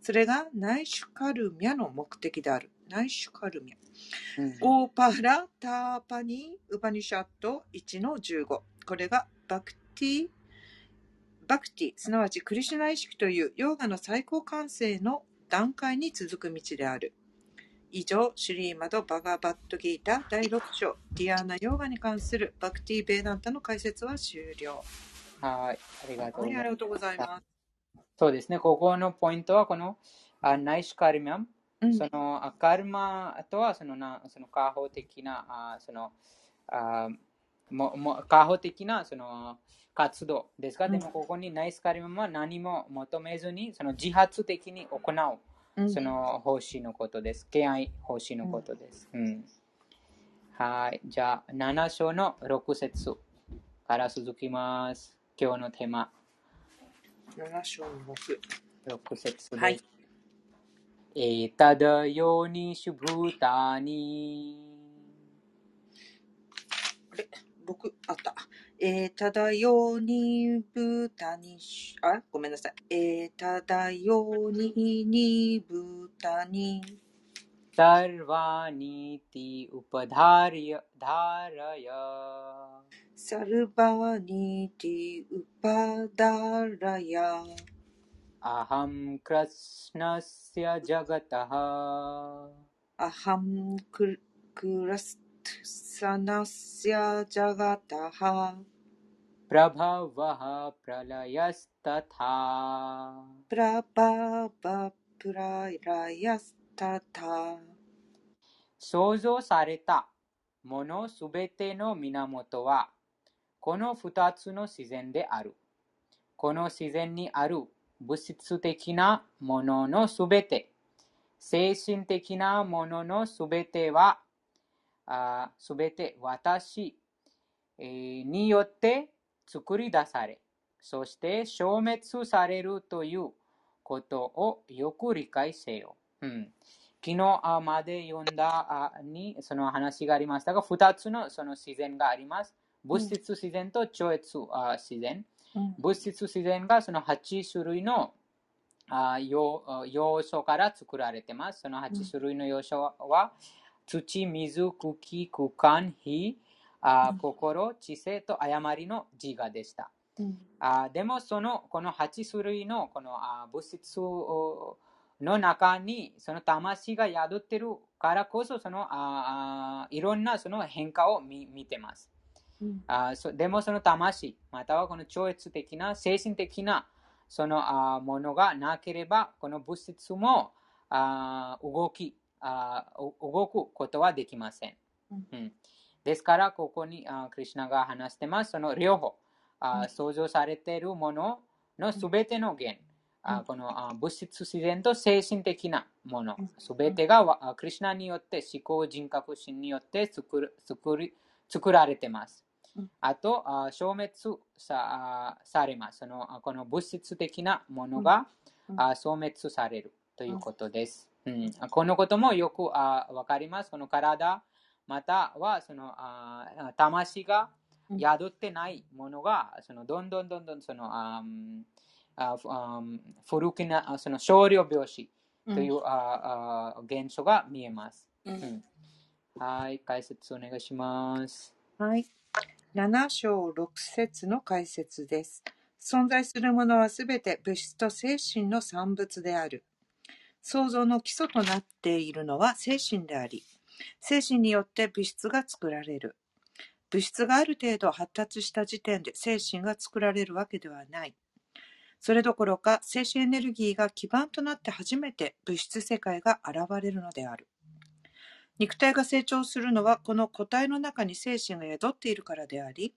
それがナイシュカルミャの目的である。ナイシュカルミャ。うん。オーパラターパニーウパニシャット1の15これがバクティバクティすなわちクリシュナ意識というヨーガの最高完成の段階に続く道である。以上シュリーマド・バガバットギータ第6章。ディアーナ・ヨーガに関するバクティ・ベーダンタの解説は終了。はい、ありがとうございます。はいありが。とうございまそうですね、ここのポイントはこのあナイシカルミャム、す、うん。そのあカルマとはそのなその過保的なあそのあもも過保的なその活動ですが、うん。でもここにナイスカルミャムは何も求めずにその自発的に行ううん。その奉仕のことです。敬愛奉仕のことです。うん。はい。じゃあ、7章の6節から続きます。今日のテーマ、7章の6 6節です。はい。エタダヨニシュブータニ6あった。えー、ただようにぶたにし、あ、ごめんなさい。えー、ただようににぶたに、サルワニティウパダリヤダラヤサルバニティウパダラヤ、アハムクラスナスヤジャガタハアハンククラスサナスヤジャガタハ、 प्रभवः प्रलयस्तथा プラババプララヤスタタ、創造されたものすべての源は この二つの自然である。この自然にある物質的なもののすべて、精神的なもののすべては、すべて私、によって作り出され、そして消滅されるということをよく理解せよ。うん、昨日まで読んだにその話がありましたが、2つのその自然があります。物質自然と超越自然。うん物質自然がその8種類のあ要要素から作られています。その8種類の要素は、土、水、空気、空間、火、あうん心、知性と誤りの自我でした。うんあでもそのこの8種類のこのあ物質おの中にその魂が宿ってるからこそそのああいろんなその変化を見見てます。うん。あそでもその魂またはこの超越的な精神的なそのあものがなければこの物質もあ動きあお動くことはできません。うん。うん。ですからここにあクリュナが話してます。その両方あうん。想像されているもののすべての源うん。あこのあ物質自然と精神的なものうん。すべてがクリュナによって思考人格心によって作る作り作られてます。うん。あと、あ消滅さあされます。そのあこの物質的なものが、うんあ消滅されるということです。うん、このこともよくあわかります。この体、またはそのあ魂がうん宿ってないものが、そのどんどんどんどんそのあんあふあん古くなあその少量病死という、ああ現象が見えます。うんうんはい、解説お願いします。はい。7章6節の解説です。存在するものはすべて物質と精神の産物である。創造の基礎となっているのは精神であり、精神によって物質が作られる。物質がある程度発達した時点で精神が作られるわけではない。それどころか精神エネルギーが基盤となって初めて物質世界が現れるのである。肉体が成長するのはこの個体の中に精神が宿っているからであり、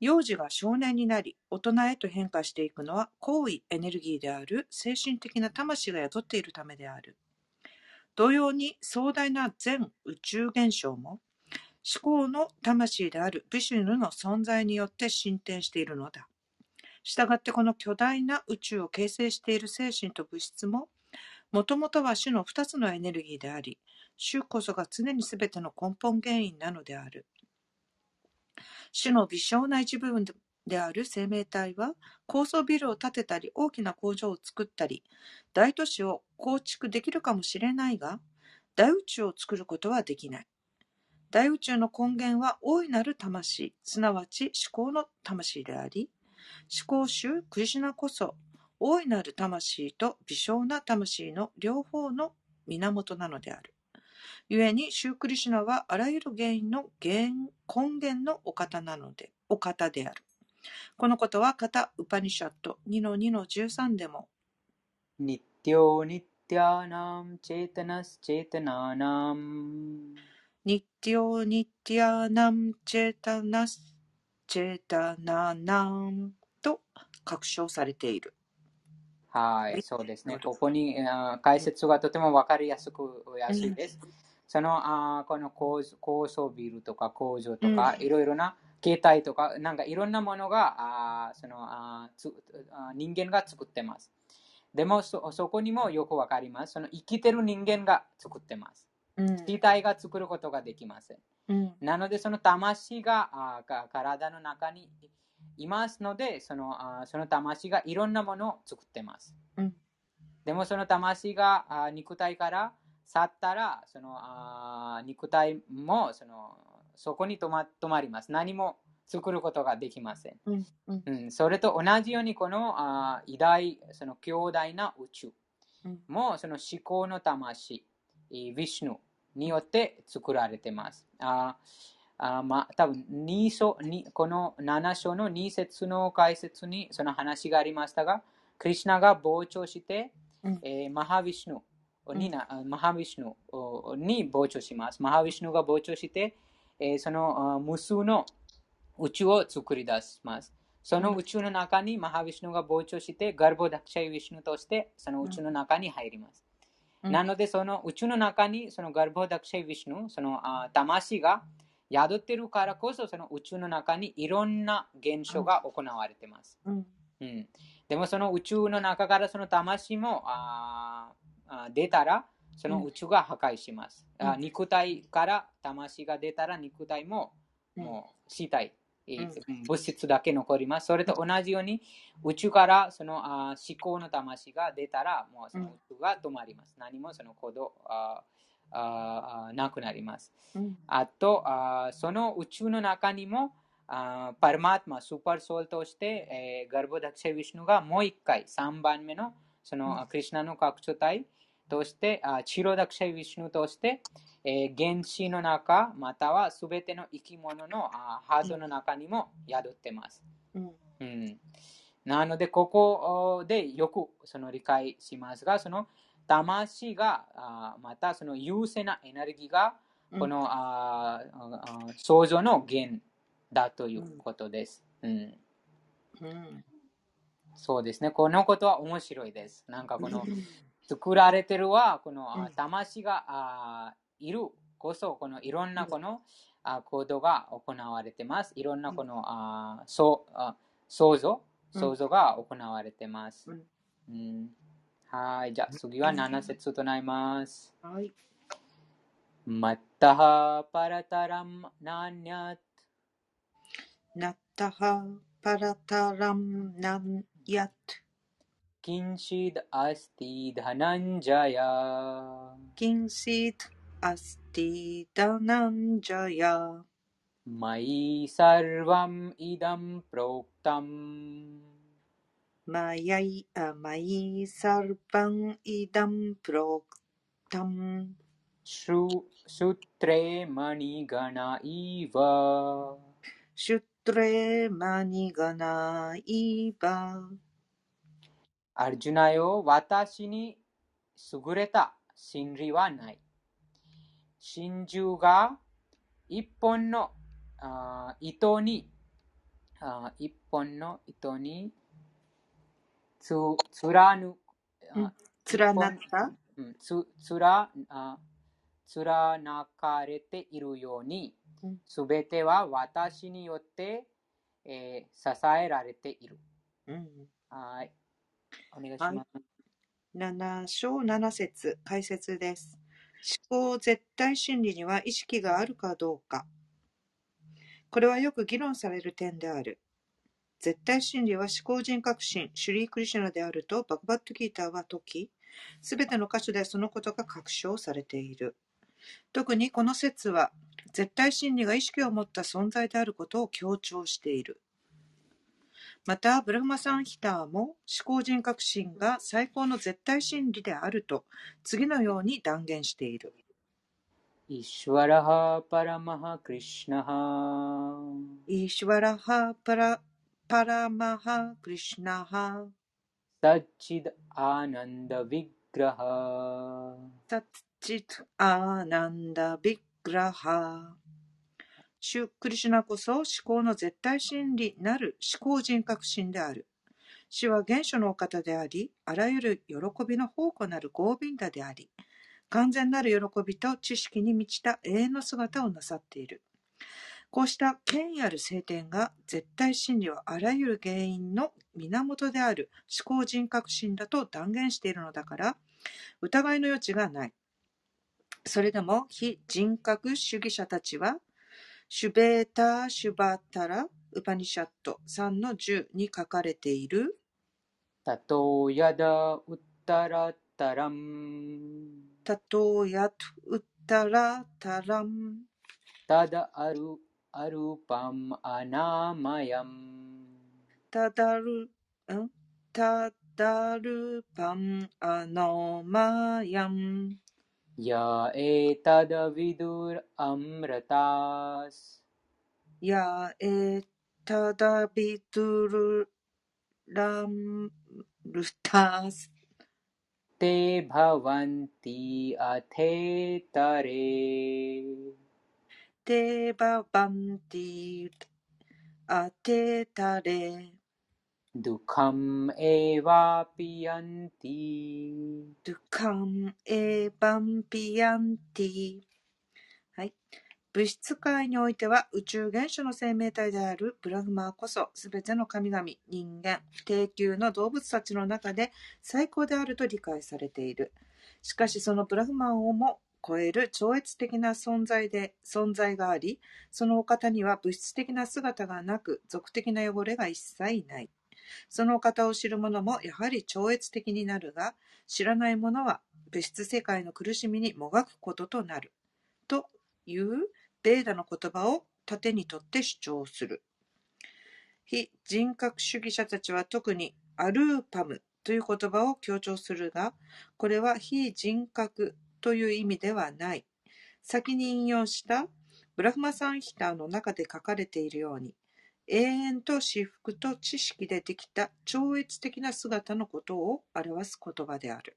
幼児が少年になり大人へと変化していくのは行為エネルギーである精神的な魂が宿っているためである。同様に壮大な全宇宙現象も思考の魂であるビシュヌの存在によって進展しているのだ。したがってこの巨大な宇宙を形成している精神と物質も、もともとは種の二つのエネルギーであり、種こそが常にすべての根本原因なのである。種の微小な一部分である生命体は、高層ビルを建てたり、大きな工場を作ったり、大都市を構築できるかもしれないが、大宇宙を作ることはできない。大宇宙の根源は大いなる魂、すなわち思考の魂であり、思考主クリシナこそ、大いなる魂と微小な魂の両方の源なのである。故にシュークリシュナはあらゆる原因の根源のお方なので、お方である。このことは、型ウパニシャット2-2-13でも、ニッティオニッティアナムチェタナスチェタナナム。ニッティオニッティアナムチェタナスチェタナナムと確証されている。はい、そうですね。ここに解説がとても分かりやすくやすいです。そのあーこの高高層ビルとか工場とか、ういろいろな携帯とか、なんかいろんなものがあーそのあーつ人間が作ってます。でもそそこにもよくわかります。その生きてる人間が作ってます。うん機体が作ることができません。うんなので、その魂があ体の中にいますので、そのあーその魂がいろんなものを作ってます。うんでも、その魂があー肉体から去ったら、そのあー肉体もそのそこに止ま止まります。何も作ることができません。うんうんうん、それと同じように、このあー偉大、その強大な宇宙うんもその思考の魂、えーヴィシュヌによって作られています。あーあーまあ、多分2章にこの7章の2節の解説にその話がありましたが、クリシナが膨張して、うんえーマハヴィシュヌにな、マハヴィシュヌおに膨張します。マハヴィシュヌが膨張して、えーその無数の宇宙を作り出します。その宇宙の中にマハヴィシュヌが膨張して、ガルボダクシャイヴィシュヌとしてその宇宙の中に入ります。うんなので、その宇宙の中に、そのガルボダクシェイ・ヴィシュヌ、そのあ魂が宿ってるからこそ、その宇宙の中にいろんな現象が行われています。うん。うん、でもその宇宙の中からその魂もあ出たらその宇宙が破壊します、うん。あ肉体から魂が出たら肉体もうん。もう死体、えーうん。物質だけ残ります。それと同じように宇宙からそのあー思考の魂が出たらもうその宇宙が止まります、何もその行動あーあなくなります。うん。あとあーその宇宙の中にもあーパルマートマ、スーパーソウルとして、えーガルボダクシェ・ヴィシュヌがもう一回、3番目のその、うん。あクリシュナの拡張体として、あチロダクシェ・ヴィシュヌとして、えー原子の中、またはすべての生き物のあハートの中にも宿ってます。うん。うん、なので、ここでよくその理解しますが、その魂があまたその優勢なエネルギーがこの、あああ想像の源だということです、うん。うんそうですね。このことは面白いです。なんかこの 作られてるは、このあうん魂があいるこそ、このいろんなこのあ行動が行われてます。いろんなこのあそうあ想像、うん想像が行われてます。うんうんはい。じゃあ次は7節となります。はい。 मत्तः परतरं नान्यत् ナッタハパラタラムナンヤッ किञ्चिद् अस्ति धनञ्जय キンシートアスティダナンジャヤ मयि सर्वम् इदं प्रोक्तम् Maya sarvam idam proktam Sutre manigana iva Sutre manigana iva アルジュナよ、私に優れた真理はない。真珠が一本の糸に、一本の糸につ貫あ連なったうんつつらあ貫かれているようにうん、すべては私によって、えー支えられている。うんはい。お願いします。7章7節解説です。思考絶対真理には意識があるかどうか。これはよく議論される点である。絶対真理は思考人格心、シュリー・クリシュナであるとバグバットギーターは説き、すべての箇所でそのことが確証されている。特にこの節は、絶対真理が意識を持った存在であることを強調している。また、ブラフマサンヒターも至高人格神が最高の絶対真理であると次のように断言している。ईश्वरः परमः कृष्णः ईश्वरः पर परमः कृष्णःサチダアナンダビグラハサチダアナンダビグラハシュクリシュナこそ思考の絶対真理なる思考人格心である。死は原初のお方であり、あらゆる喜びの宝庫なるゴービンダであり、完全なる喜びと知識に満ちた永遠の姿をなさっている。こうした権威ある聖典が絶対真理はあらゆる原因の源である思考人格心だと断言しているのだから、疑いの余地がない。それでも非人格主義者たちは、シュベーター・シュバータラ・ウパニシャット3の10に書かれている、タトーヤダ・ウッタラ・タラン。タトーヤ・ウッタラ・タラン。ただある अरूपम् अनामयम्। तदरु तदरूपम् अनोमयम्। य एतद्विदुरमृतास् य एतदविदुर्स् ते भवन्ति अथेतरे। ते भवन्ति अथेतरे दुःखमेव पियन्ति दुःखम् एवापियन्ति。はい。物質界においては宇宙原初の生命体であるブラフマーこそすべての神々、人間、低級の動物たちの中で最高であると理解されている。しかしそのブラフマンをも超える超越的な存在で存在があり、そのお方には物質的な姿がなく、俗的な汚れが一切ない。そのお方を知る者もやはり超越的になるが、知らない者は物質世界の苦しみにもがくこととなる。というベーダの言葉を盾にとって主張する。非人格主義者たちは特にアルーパムという言葉を強調するが、これは非人格という意味ではない。先に引用したブラフマサンヒターの中で書かれているように、永遠と至福と知識でできた超越的な姿のことを表す言葉である。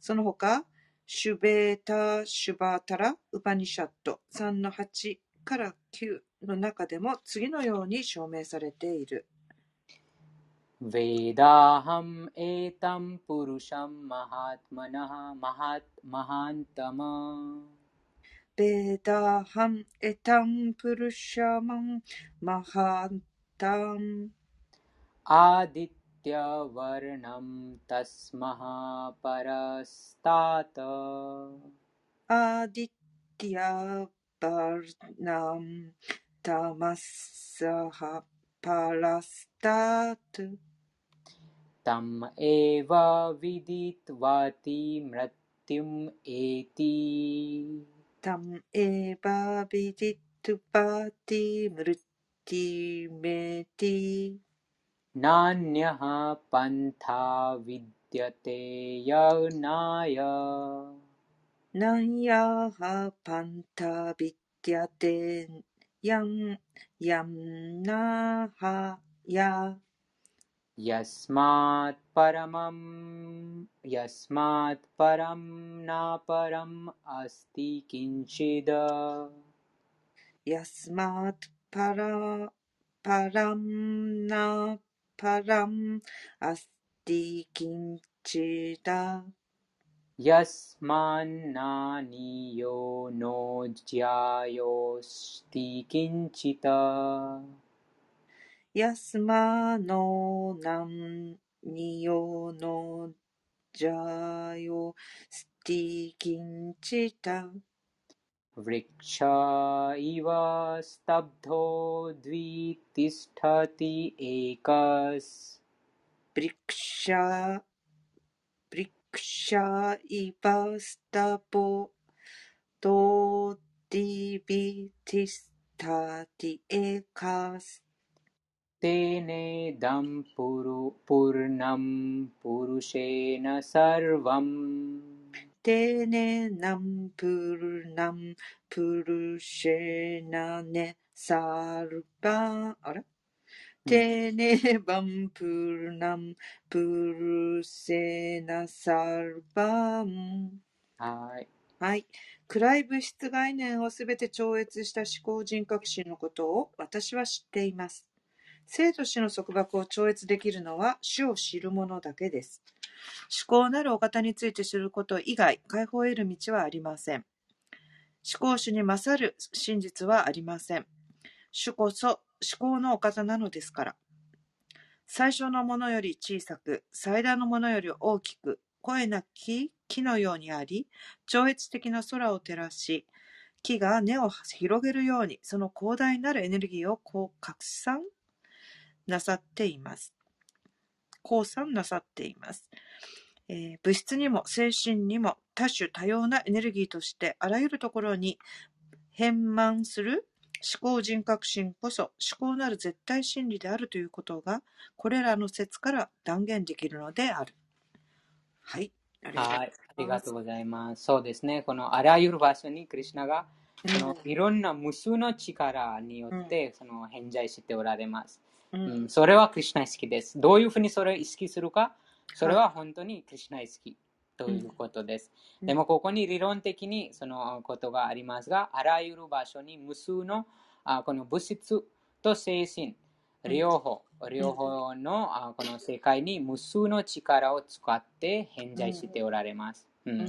その他、シュベータ・シュバータラ・ウパニシャット3の8から9の中でも次のように証明されている。वेदाहम् एतं पुरुषं महात्मनः महात् महान्तम्। वेदाहम् इतं पुरुषमं महान्तम्। आदित्यवर्णं तस्मः परस्तात्। आदित्यपर्णं तमस्सः परस् तम् एव विदित्वाति मृत्युम् एति। तम् एव विदित्वाती मृत्युमेति नान्यः पन्था विद्यते यनाय। न पन्था विद्यते यं यं नाः या। यस्मात् परं नापरम् अस्ति किञ्चित् यस्मात् परा परं न परम् अस्ति किञ्चित् यस्मान्नानीयो नो ज्यायोऽस्ति किञ्चित्। ヤスマノナンニヨノジャヨスティキンチダ वृक्ष इव स्तब्धो द्वितिष्ठति एकस् ブリクシャブ तेनेदं पुरु पूर्णं पुरुषेण सर्वम् テネナンプルナンプルシェナネサルバあれテネバンプルナンプルセナサルバンはい。はい。暗い物質概念をすべて超越した思考人格心のことを私は知っています。 生と死の束縛を超越できるのは主を知る者だけです。思考なるお方について知ること以外、解放を得る道はありません。思考主に勝る真実はありません。主こそ思考のお方なのですから。最小のものより小さく、最大のものより大きく、声なき木のようにあり、超越的な空を照らし、木が根を広げるように、その広大なるエネルギーをこう拡散なさっています。降参なさっています。えー物質にも精神にも多種多様なエネルギーとしてあらゆるところに変満する思考人格心こそ思考なる絶対真理であるということがこれらの説から断言できるのである。はい。ありがとうはい。ありがとうございます。そうですね。このあらゆる場所にクリシナがそのいろんな無数の力によってその偏在しておられます。ううん。ん、それはクリシナ意識です。どういうふうにそれを意識するか、それは本当にクリシナ意識ということです。うん。でも、ここに理論的にそのことがありますが、あらゆる場所に無数のあこの物質と精神両方、両方のあこの世界に無数の力を使って偏在しておられます。うん。うん。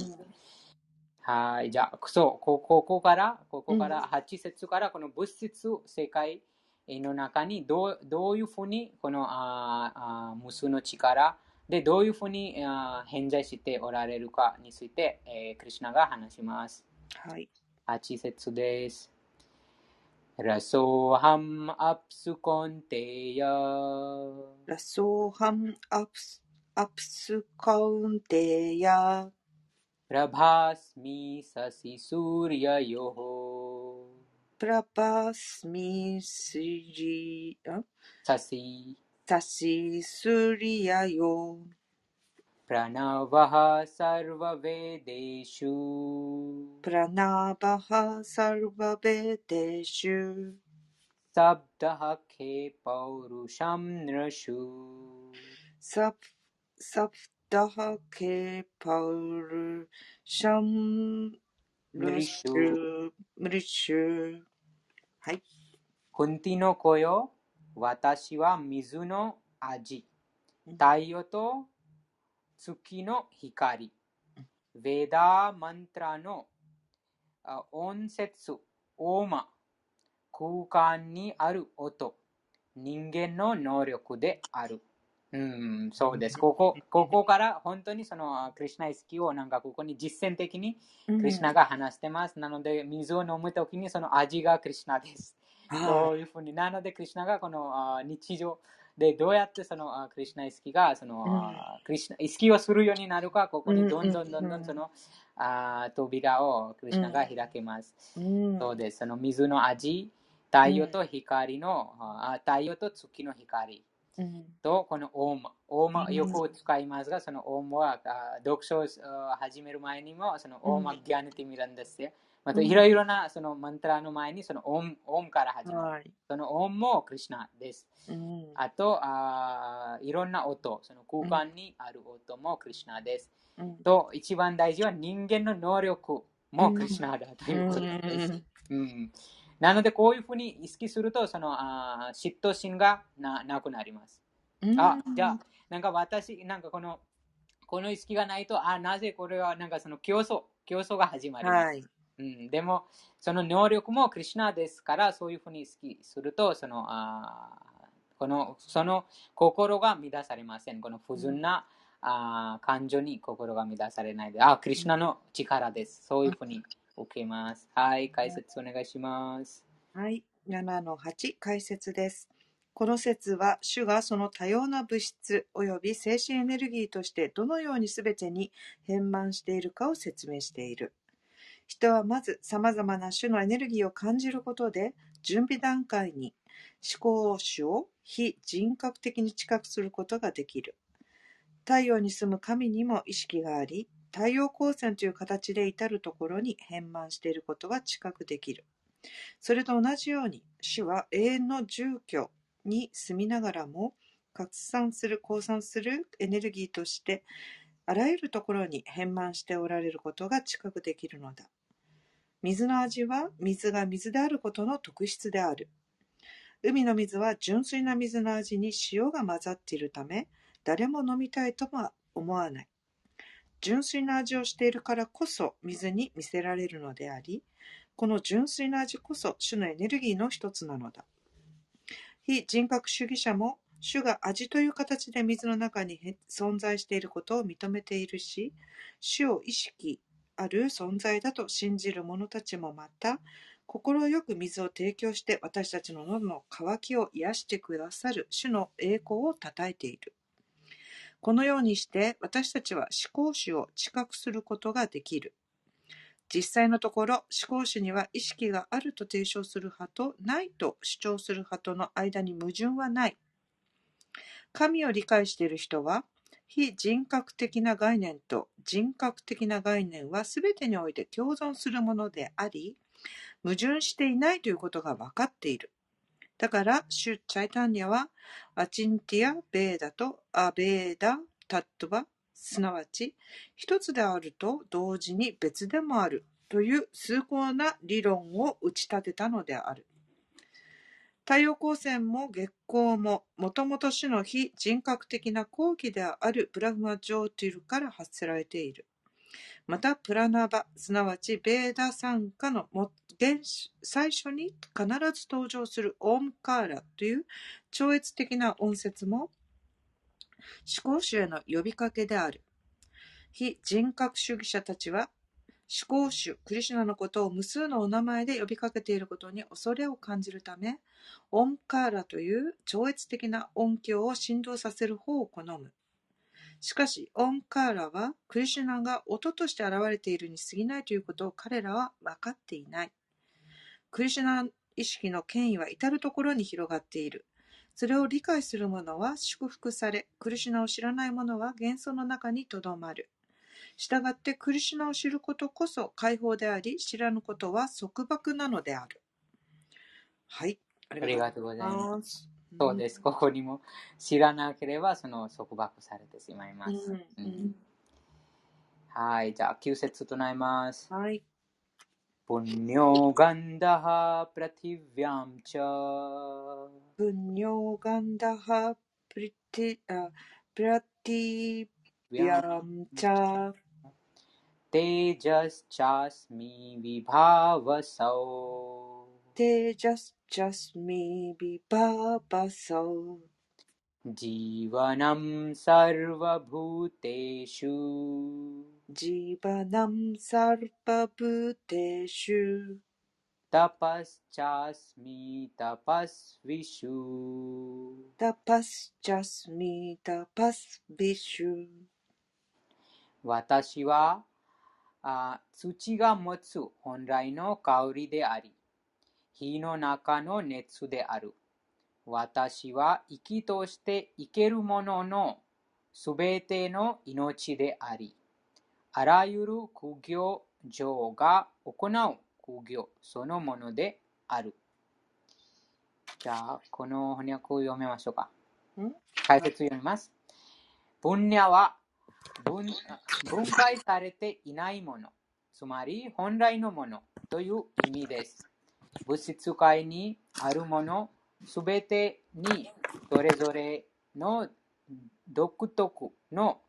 はい、じゃあ、そう、こここから、ここから、8節から、この物質世界の中にどうどういうふうに、このああ無数の力でどういうふうにあ偏在しておられるかについて、えークリシュナが話します。はい。 8節です。ラソハムアプスコンテヤラソーハンアプスアプスカウンテヤ प्रभास्मि शशि सूर्ययोः प्रपस्मि श्री सशि सशि सूर्ययो प्रणवः सर्ववेदेषु प्रणवः सर्ववेदेषु सप्त खे पौरुषं नृषु सप् सप्तः खे पौरु ムリッシュ、ムリッシュ。はい。ふンティの子よ、私は水の味。太陽と月の光。ヴェダーマントラの音節、オーマ。空間にある音。人間の能力である。うん、そうです。ここ、ここから本当にそのクリュナ意識をなんかここに実践的にクリュナが話してます。なので、水を飲むときにその味がクリュナです。そういうふうに。なので、クリュナがこのあ日常でどうやってそのあクリュナ意識がその、あクリュナ意識をするようになるか、ここにどんどんどんどんその、あ扉をクリュナが開けます。うんそうです。その水の味、太陽と光の、あ太陽と月の光。うんと、このオーム。オーうんムよく使いますが、そのオームはあ読書をあ始める前にも、そのオームギャネティミランですよ。また、うんいろいろなそのマントラの前に、そのオームオームから始まる。はい。そのオームもクリシナです。うんあとあ、いろんな音、その空間にある音もクリシナです。うんと、一番大事は人間の能力もクリシナだということです。うんなので、こういうふうに意識すると、そのあー嫉妬心がななくなります。うんあ、じゃあ、なんか私、なんかこの、この意識がないと、あ、なぜこれは、なんかその競争、競争が始まります。はい。うん、でも、その能力もクリュナですから、そういうふうに意識すると、その、あーこの、その心が乱されません。この不純な、あー感情に心が乱されないで、あ、クリュナの力です。そういうふうに受けます。はい、解説お願いします。はい。7の8、解説です。この説は、主がその多様な物質及び精神エネルギーとしてどのように全てに変満しているかを説明している。人はまず様々な種のエネルギーを感じることで、準備段階に思考主を非人格的に知覚することができる。太陽に住む神にも意識があり、太陽光線という形で至るところに変満していることが知覚できる。それと同じように、主は永遠の住居に住みながらも、拡散する、擴散するエネルギーとして、あらゆるところに変満しておられることが知覚できるのだ。水の味は水が水であることの特質である。海の水は純粋な水の味に塩が混ざっているため、誰も飲みたいとは思わない。純粋な味をしているからこそ水に見せられるのであり、この純粋な味こそ主のエネルギーの一つなのだ。非人格主義者も主が味という形で水の中に存在していることを認めているし、主を意識ある存在だと信じる者たちもまた、心よく水を提供して私たちの喉の渇きを癒してくださる主の栄光をたたえている。このようにして私たちは思考主を知覚することができる。実際のところ、思考主には意識があると提唱する派とないと主張する派との間に矛盾はない。神を理解している人は、非人格的な概念と人格的な概念は全てにおいて共存するものであり、矛盾していないということが分かっている。だから、シュ・チャイタンニャは、アチンティア・ベーダとアベーダ・タットバ、すなわち、一つであると同時に別でもあるという崇高な理論を打ち立てたのである。太陽光線も月光も、もともと種の非人格的な後期であるブラフマ・ジョーティルから発せられている。また、プラナバ、すなわちベーダ参加の原最初に必ず登場するオームカーラという超越的な音節も、思考主への呼びかけである。非人格主義者たちは、思考主クリシュナのことを無数のお名前で呼びかけていることに恐れを感じるため、オンカーラという超越的な音響を振動させる方を好む。しかし、オンカーラは、クリシュナが音として現れているに過ぎないということを彼らは分かっていない。クリシュナ意識の権威は至るところに広がっている。それを理解する者は祝福され、クリシュナを知らない者は幻想の中にとどまる。したがって、クリシュナを知ることこそ解放であり、知らぬことは束縛なのである。はい。あありがとうございます。す。そうです。ここにも知らなければその束縛されてしまいます。うんうんはい。じゃあ、9節となります。はい。 पुण्यो गन्धः पृथिव्यां च ブンニョーガンダハプリティ、あプラティビャンチャ तेजश्चास्मि विभावसौ テジャスジャスミビババソ जीवनं सर्वभूतेषु ジバナムサルパブテシュ तपश्चास्मि तपस्विषु タパスジャスミタパスビシュ私はあ土が持つ本来の香りであり、 火の中の熱である。私は生きとして生けるもののすべての命であり、あらゆる苦行上が行う苦行そのものである。じゃあ、この翻訳を読めましょうか。ん？解説読みます。分野は分分解されていないもの、つまり本来のものという意味です。物質界にあるものすべてにそれぞれの独特の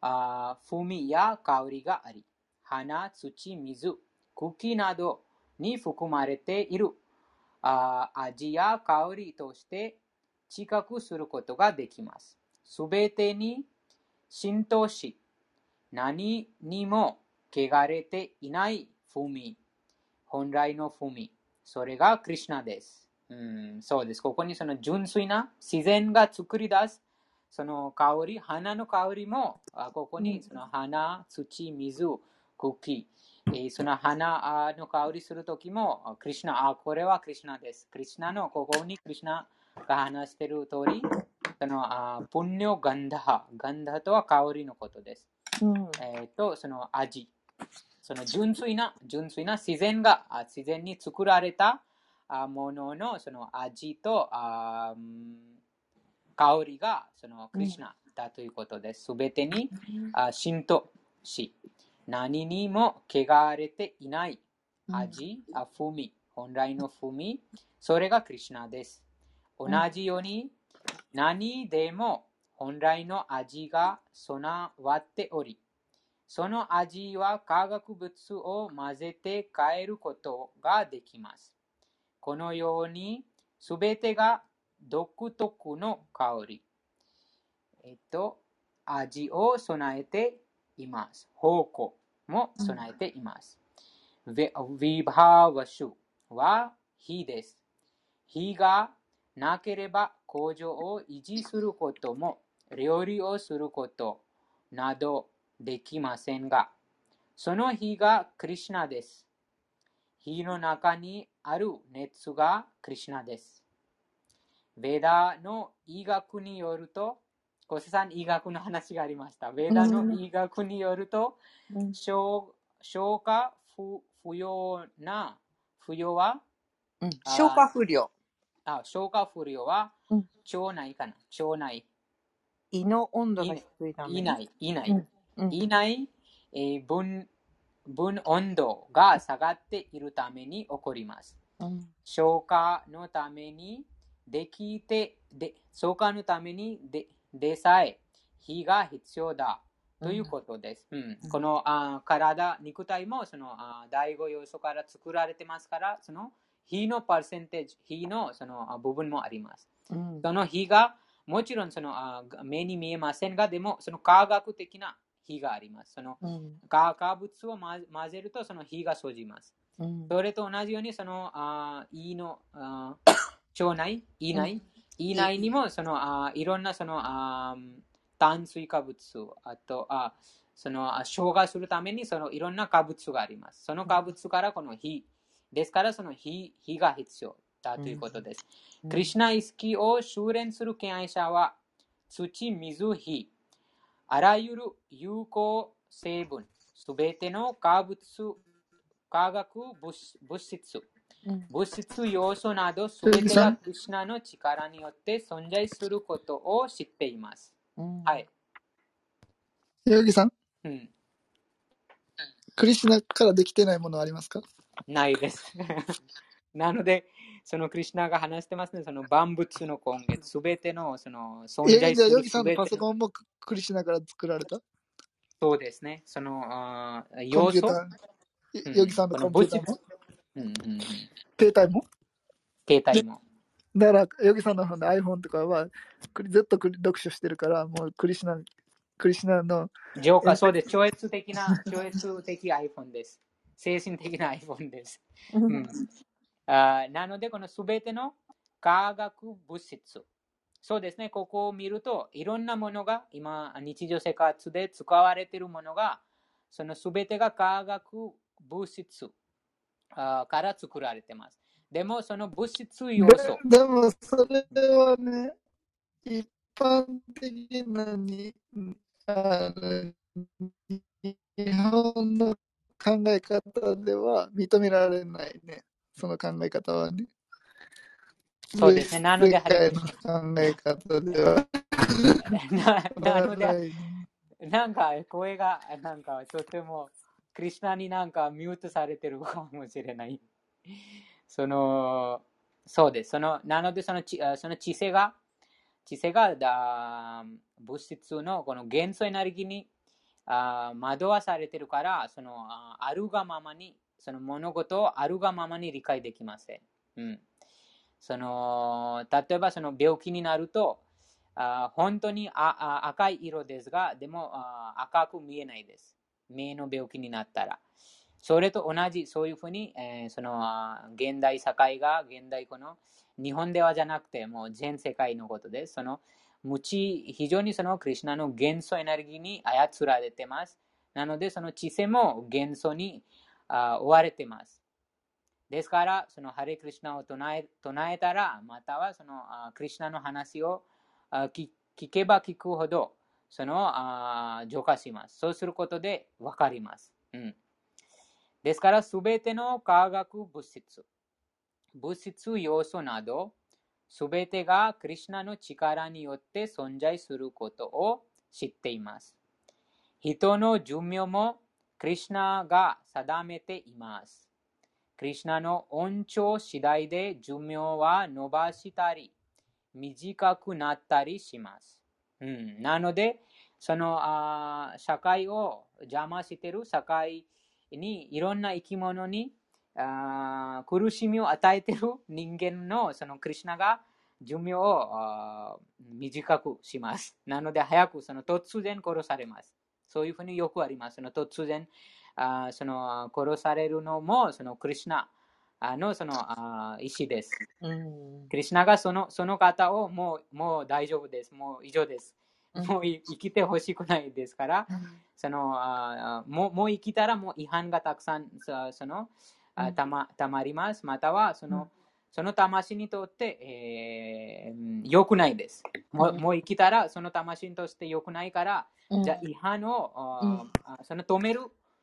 あ風味や香りがあり、花、土、水、茎などに含まれているあ味や香りとして知覚することができます。すべてに浸透し、何にも汚れていない風味、本来の風味、それがクリシナです。うん、そうです。ここにその純粋な自然が作り出すその香り、花の香りも、あここにその花、土、水、茎、えーその花あの香りするときも、あクリシナ、あ、これはクリシナです。クリシナのここにクリシナが話している通り、そのあプンニョガンダハ、ガンダハとは香りのことです。うんえーと、その味。その純粋な、純粋な自然が、あ自然に作られたあもののその味と香りがそのクリシナだということです。すべてにあ浸透し、何にも汚れていない味、あ風味、本来の風味、それがクリシナです。同じように、何でも本来の味が備わっており、その味は化学物を混ぜて変えることができます。このように、すべてが独特の香り、えっと、味を備えています。方向も備えています。ヴィヴィバーワシュは火です。火がなければ工場を維持することも料理をすることなどできませんが、その火がクリシナです。火の中にある熱がクリシナです。ベダの医学によると、小瀬さん、医学の話がありました。ベダの医学によると、うん消消化不不要な、不要はうん消化不良。あ消化不良はうん腸内かな？腸内。胃の温度が低いためにいない、いない。うんうんいない、えー分分温度が下がっているために起こります。うん消化のためにできてで、相関のためにででさえ火が必要だということです。うんこのあ体、肉体もそのあ第5要素から作られてますから、その火のパーセンテージ、火のそのあ部分もあります。うんその火がもちろんそのあ目に見えませんが、でもその科学的な火があります。そのうん。化化物を混混ぜるとその火が生じます。うん。それと同じようにそのあ胃のあ 腸内、胃内、胃内にもそのあいろんなそのあ炭水化物、あとあそのあ消化するためにそのいろんな化物があります。その化物からこの火、ですからその火火が必要だということです。クリシュナ意識を修練する敬愛者は土、水、火、あらゆる有効成分、すべての化物、化学物物質、うん物質要素などすべてがクリシュナの力によって存在することを知っています。うんはい。ヨギさん、うん、クリシュナからできてないものはありますか？ないです。なので、そのクリシュナが話してますね、その万物の根源、すべてのその存え在するじゃあヨギさんすべてののパソコンもククリシュナから作られた？そうですね、その要素、ヨギさんのコンピューターも？うんうんうん、携帯も？携帯も。だから、ヨギさんの方の iPhone とかは、クリずっとクリ読書してるから、もうクリシュナ、クリシュナの、浄化、そうです。超越的な、超越的 iPhone です。精神的な iPhone です。うん、あなので、このすべての化学物質。そうですね、ここを見ると、いろんなものが、今、日常生活で使われているものが、そのすべてが化学物質から作られています。でも、その物質要素。でも、それはね、一般的なに、あ日本の考え方では認められないね。その考え方はね。そうですねなので世界の考え方では。な なので、はいなんか声がなんかとてもクリスナになんかミュートされてるかもしれない。その、そうです。その、なのでそのちあその知性が、知性がだ物質のこの元素エネルギーにあ惑わされてるから、そのああるがままに、その物事をあるがままに理解できません。うん。その、例えばその病気になると、あ本当にあ赤い色ですが、でも赤く見えないです。目の病気になったら。それと同じ、そういうふうに、えーその現代社会が、現代この日本ではじゃなくて、もう全世界のことです。その無知、非常にそのクリュナの元素エネルギーに操られてます。なので、その知性も元素にあ追われてます。ですから、そのハレクリシナを唱え唱えたら、またはそのあクリシナの話をあ聞聞けば聞くほど、そのあ浄化します。そうすることで分かります。うん、ですから、すべての化学物質、物質要素など、すべてがクリシナの力によって存在することを知っています。人の寿命もクリシナが定めています。クリシナの恩寵次第で寿命は伸ばしたり、短くなったりします。うん、なので、そのあ社会を邪魔している社会にいろんな生き物にあ苦しみを与えている人間のそのクリシナが寿命を短くします。なので早くその突然殺されます。そういうふうによくあります。その突然あーその殺されるのもそのクリシナのそのあー意思です。うんクリシナがそのその方をもうもう大丈夫です。もう以上です。うんもうい生きてほしくないですから、そのあーもうもう生きたらもう違反がたくさんそそのあうんたまたまります。またはその、うんその魂にとって、えー、良くないです。もううん。もう生きたらその魂として良くないから、うん。じゃあ違反を、うん。あその止める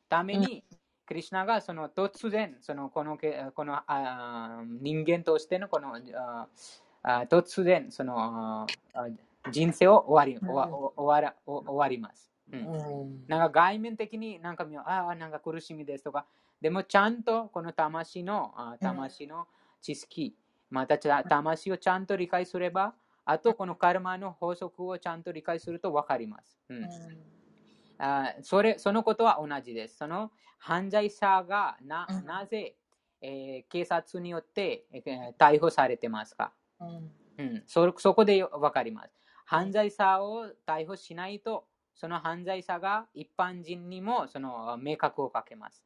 ために、クリシナがその突然そのこのけこのあー人間としてのこのああ突然そのあ人生を終わり、終わ終わら終わります。うん。うん。なんか外面的になんかああ、なんか苦しみですとか、でもちゃんとこの魂のあ魂の知識、また魂をちゃんと理解すれば、あとこのカルマの法則をちゃんと理解すると分かります。うんあそれそのことは同じです。その犯罪者がなうんなぜ、えー警察によって、えー逮捕されてますか、うん、そそこでよ分かります。犯罪者を逮捕しないと、その犯罪者が一般人にもその明確をかけます。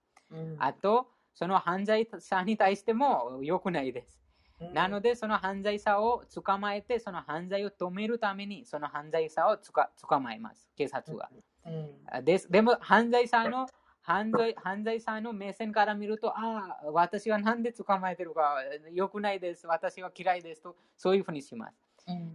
あと、その犯罪者に対しても良くないです。なので、その犯罪者を捕まえて、その犯罪を止めるために、その犯罪者を捕まえます、警察が。あですでも、犯罪者の犯罪犯罪者の目線から見ると、ああ、私はなんで捕まえてるか、良くないです、私は嫌いですと、そういうふうにします。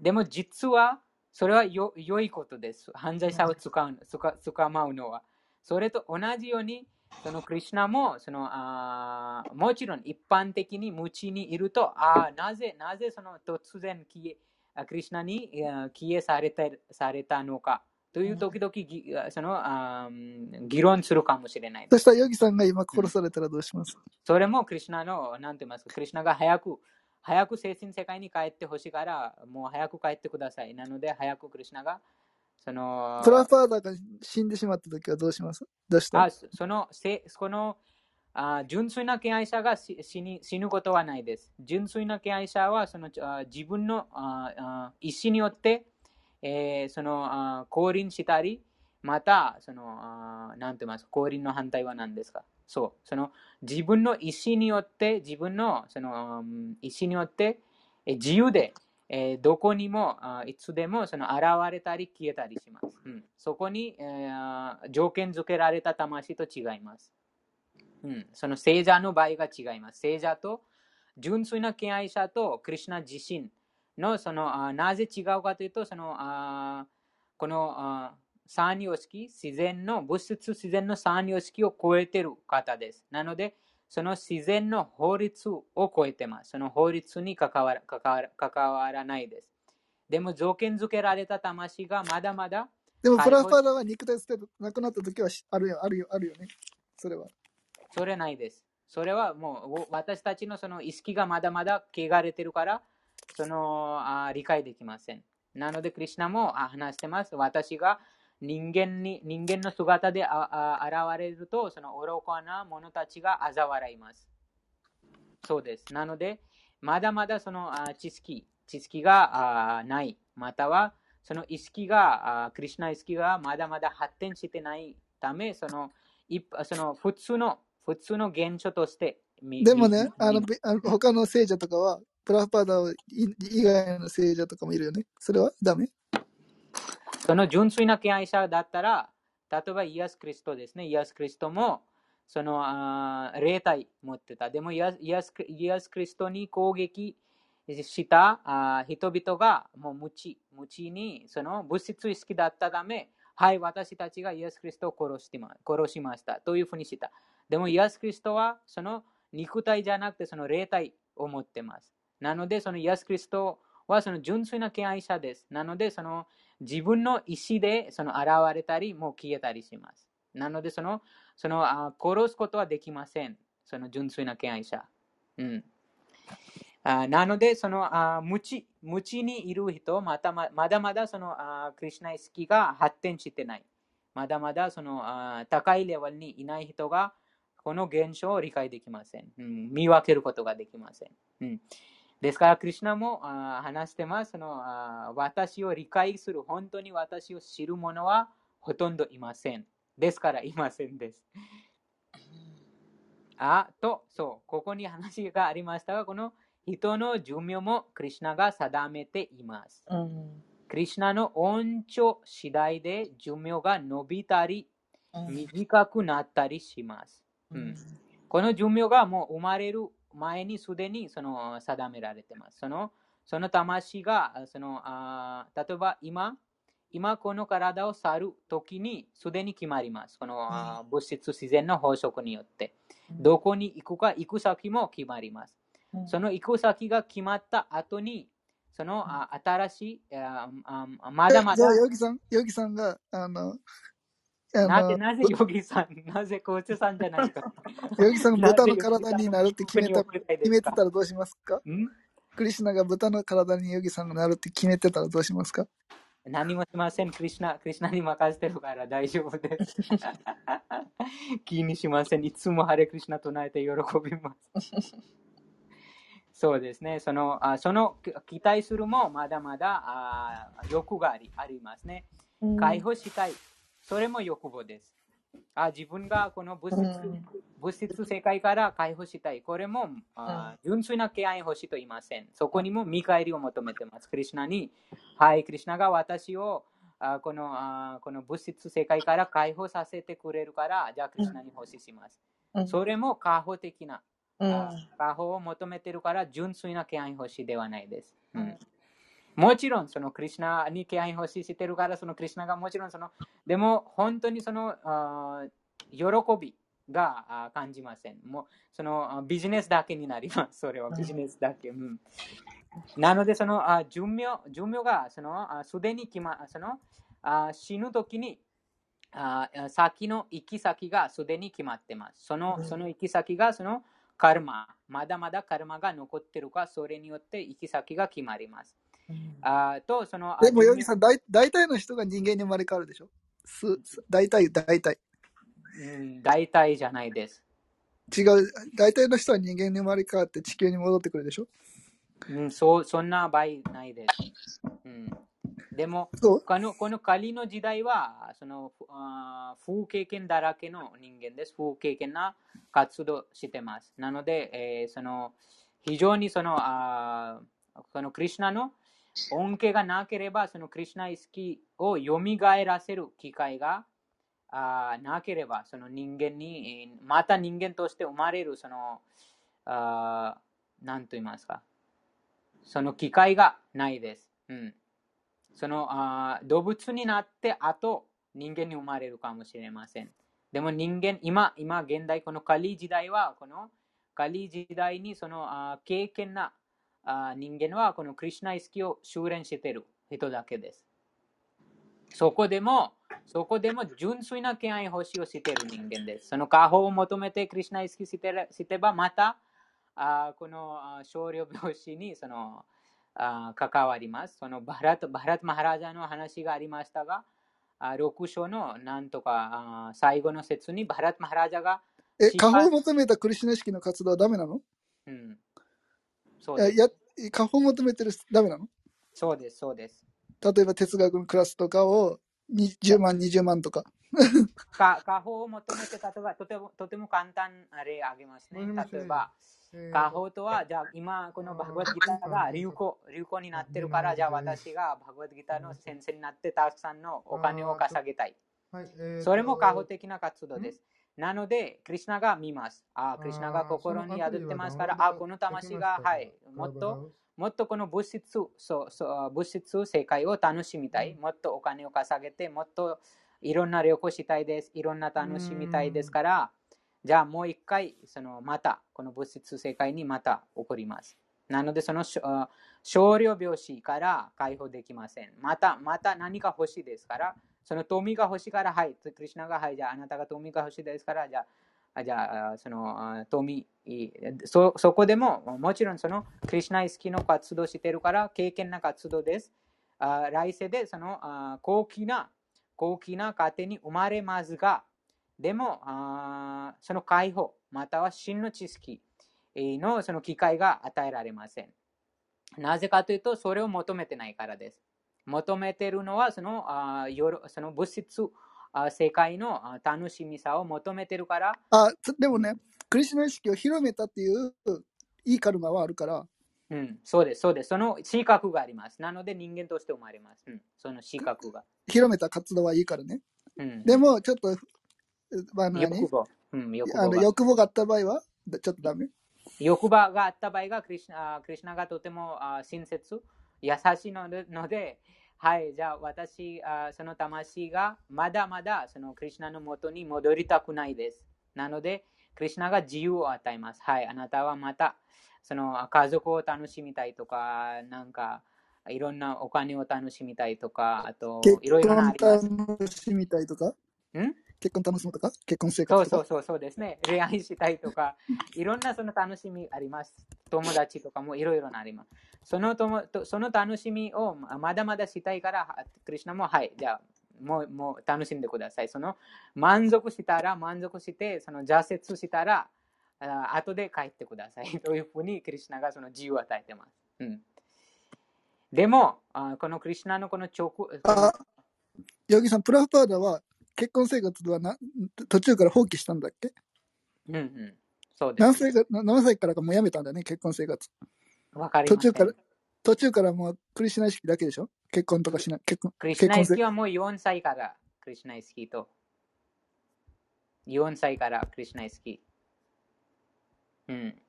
でも、実は、それはよ良いことです。犯罪者を捕まうのは。それと同じように、そのクリュナもそのあーもちろん一般的に無知にいると、あーなぜなぜその突然消えあクリュナに消えされたされたのかという時々ぎそのあー議論するかもしれない。そしたらヨギさんが今殺されたらどうします？それもクリュナの、なんて言いますか、クリュナが早く、早く精神世界に帰ってほしいから、もう早く帰ってください。なので、早くクリュナが、その、プラファーダーが死んでしまった時はどうします？どうしたあそそのせこのあ純粋な敬愛者が死死に死ぬことはないです。純粋な敬愛者はそのあ自分のああ意思によって、えーそのあ降臨したり、また、その、あなんて言います降臨の反対は何ですか？そう、その自分の意思によって、自分のそのうん意思によって、え自由で、えーどこにもあいつでもその現れたり消えたりします。うん、そこに、えー条件付けられた魂と違います。うん、その聖者の場合が違います。聖者と純粋な敬愛者とクリュナ自身のそのあなぜ違うかというと、そのあこのあ三様式、自然の物質自然の三様式を超えている方です。なので、その自然の法律を超えてます。その法律に関わら関わら関わらないです。でも条件付けられた魂がまだまだでもはいプラファーダーは肉体捨てなくなった時はしあるよ、あるよ、あるよね。それは。それないです。それはもうお私たちのその意識がまだまだ汚れてるから、そのあ理解できません。なので、クリュナもあ話してます。私が人間に人間の姿でああ現れると、その愚かな者たちが嘲笑います。そうです。なので、まだまだそのあ知識、知識があない。または、その意識が、あクリュナ意識がまだまだ発展してないため、その一その普通の普通の現象として見でもね見、あの、他の聖者とかは、プラファーダ以外の聖者とかもいるよね。それはダメ？その純粋な敬愛者だったら、例えばイエス・クリストですね。イエス・クリストも、その霊体持ってた。でもイエスイエスイエス・クリストに攻撃したあ人々がもう無知、無知にその物質意識だったため、はい、私たちがイエス・クリストを殺してま殺しましたというふうにした。でもイエス・クリストはその肉体じゃなくてその霊体を持ってます。なので、そのイエス・クリストはその純粋な敬愛者です。なので、その自分の意思でその現れたり、もう消えたりします。なので、そのそのあ殺すことはできません。その純粋な敬愛者。うん、あなので、そのあ無知無知にいる人またま、まだまだそのあクリュナ意識が発展してない。まだまだそのあ高いレベルにいない人が、この現象を理解できません。うん、見分けることができません。うん、ですから、クリュナもあ話してますそのあ。私を理解する、本当に私を知る者はほとんどいません。ですから、いませんです。あと、そう、ここに話がありましたが、この人の寿命もクリュナが定めています。クリュナの恩寵次第で寿命が伸びたり、短くなったりします。うんこの寿命がもう生まれる前にすでにその定められています。そのその魂がそのあ例えば今、今この体を去るときにすでに決まります。このあ物質自然の法則によって。どこに行くか行く先も決まります。その行く先が決まった後に、そのあ新しい、まだまだえじゃあ、ヨギさん、ヨギさんが、あの、なぜなぜヨギさん、なぜコーチさんじゃないか。ヨギさんが豚の体になるって決めた、決めてたらどうしますか？ん？クリシュナが豚の体にヨギさんがなるって決めてたらどうしますか？何もしません。クリシナ、クリシナに任せてるから大丈夫です。気にしません。いつもハレクリシナ唱えて喜びます。そうですね。その、あその期待するもまだまだあ欲がありありますね。解放したい。それも欲望です。あ自分がこの物質,、うん物質世界から解放したい。これもあ純粋な敬愛欲しいと言いません。そこにも見返りを求めてます。クリシナに、はい、クリシナが私をあこのあこの物質世界から解放させてくれるから、じゃあクリシナに奉仕します。うんそれも過保的な、過保を求めてるから純粋な敬愛欲しいではないです。うんもちろん、そのクリシナに敬愛欲しいしてるから、そのクリシナがもちろんその、でも本当にそのあ喜びがあ感じません。もうそのあビジネスだけになります。それはビジネスだけ。うんなので、そのあ寿命寿命がそのあすでに決まそのあ死ぬときにあ先の行き先がすでに決まってます。そのうんその行き先がそのカルマ、まだまだカルマが残ってるか、それによって行き先が決まります。あと、その、あでも、ヨギさん、大大体の人が人間に生まれ変わるでしょ？すす大体、大体。うん、大体じゃないです。違う、大体の人は人間に生まれ変わって地球に戻ってくるでしょ？うん、そうそんな場合ないです。うん、でもそうこの、この仮の時代は、そのあー不経験だらけの人間です。不経験な活動してます。なので、えーその非常にそのあーこのクリュナの恩恵がなければ、そのクリュナ意識を蘇らせる機会があなければ、その人間に、また人間として生まれる、その、あなんと言いますか、その機会がないです。うん、そのあ動物になって後人間に生まれるかもしれません。でも人間、今、今現代、このカリ時代は、このカリ時代にそのあ経験な人間はこのクリュナ意識を修練している人だけです。そこでも、そこでも純粋な敬愛欲しいをしている人間です。その過保を求めてクリュナ意識してれしてば、また、あーこの少量病死にそのあー関わります。そのバラト・バラト・マハラジャの話がありましたが、あ6章のなんとか最後の説にバラト・マハラジャが、え、過保を求めたクリシュナ意識の活動はダメなの？うん、そうです。いや、や過保を求めてるダメなの？そうです、そうです。例えば哲学のクラスとかをに10万、20万とか。か過保を求めて例えばとてもとても簡単な例あげますね。例えば、過保とは、じゃあ今このバグワッドギターが流行流行になってるから、じゃあ私がバグワッドギターの先生になってたくさんのお金を稼ぎたい。それも過保的な活動です。なので、クリュナが見ます。あ、クリュナが心に宿ってますから、あ、この魂が、はい、もっと、もっとこの物質、そうそう物質世界を楽しみたい。もっとお金を稼げて、もっといろんな旅行したいです。いろんな楽しみたいですから、じゃあもう一回、そのまた、この物質世界にまた起こります。なので、その少量病死から解放できません。また、また何か欲しいですから、その富が欲しいから、はい、クリュナが、はい、じゃああなたが富が欲しいですから、じゃあ、じゃあ、その富そ、そこでも、もちろんそのクリュナ意識の活動してるから、経験な活動です。あ来世でそのあ高貴な、高貴な家庭に生まれますが、でも、あその解放、または真の知識のその機会が与えられません。なぜかというと、それを求めてないからです。求めているのはそのあよろその物質あ世界のあ楽しみさを求めてるから、あ、つでもね、クリシュナ意識を広めたっていういいカルマはあるから、うん、そうです、そうです。その資格があります。なので人間として生まれます。うん、その資格が。広めた活動はいいからね。うん、でも、ちょっと、まあ、何欲望。うん、欲あの欲望があった場合は、だちょっとダメ。欲望があった場合がクリシュナ、あクリシュナがとてもあ親切、優しいのではい、じゃあ私、あその魂がまだまだそのクリシュナのもとに戻りたくないです。なので、クリシュナが自由を与えます。はい、あなたはまたその家族を楽しみたいとか、なんかいろんなお金を楽しみたいとか、あと結いろいろなあ婚ります。楽しみたいとか？ん？結婚楽しむとか？結婚生活とか？そうそうそうそうですね。恋愛したいとか、いろんなその楽しみあります。友達とかもいろいろなあります。そのともとその楽しみをまだまだしたいから、はクリシナもはい、じゃあもうもう楽しんでください。その満足したら満足して、その挫折したら、あ後で帰ってください。というふうにクリシナがその自由を与えてます。うん、でも、あこのクリシナのこの直、あ、ヨギさん、プラフパーダは結婚生活はな途中から放棄したんだっけ？うんうん、そうです。何歳かな何歳からかもうやめたんだね、結婚生活。わかりま途中から、途中からもうクリシナ意識だけでしょ？結婚とかしない。結婚、クリシナイ結婚生スキはもう4歳からクリシナイスキと。4歳からクリシナイスキ。うん。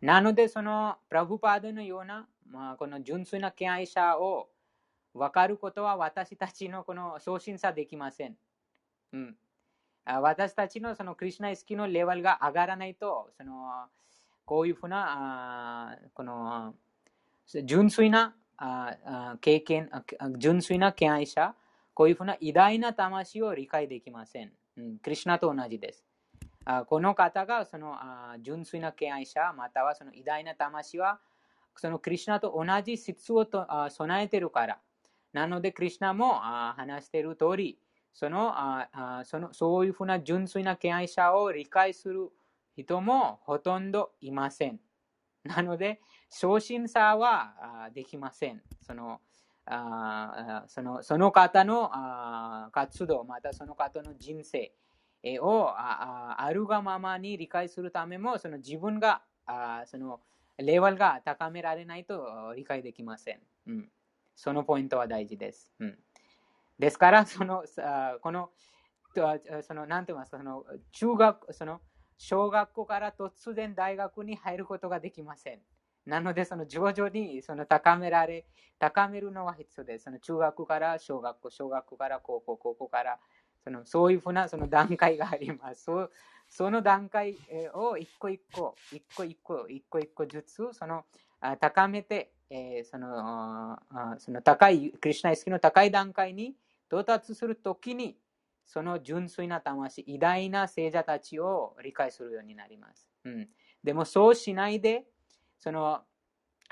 なので、そのプラブパードのような、まあ、この純粋な敬愛者を分かることは私たちのこの昇進さできません。うん。あ私たちのそのクリシナイスキのレベルが上がらないと、そのこういうふうな、あこの純粋なあ経験、純粋な敬愛者、こういうふうな偉大な魂を理解できません。うん、クリシナと同じです。あこの方がそのあ純粋な敬愛者、またはその偉大な魂は、そのクリシナと同じ質をとあ備えているから。なので、クリシナもあ話している通り、そのああそのそういうふうな純粋な敬愛者を理解する人もほとんどいません。なので、昇進者はあできません。そのあそのその方のあ活動、またその方の人生をあああるがままに理解するためも、その自分があそのレベルが高められないと理解できません。うん、そのポイントは大事です。うん、ですから、そのこの、そのなんて言いますか、その中学、その小学校から突然大学に入ることができません。なので、その徐々にその高められ、高めるのは必要です。その中学から小学校、小学校から高校、高校から、そのそういうふうなその段階があります。そその段階を一個一個、一個一個、一個一個ずつ、その高めて、えーそのその高い、クリュナイスキの高い段階に到達するときに、その純粋な魂、偉大な聖者たちを理解するようになります。うん、でもそうしないで、その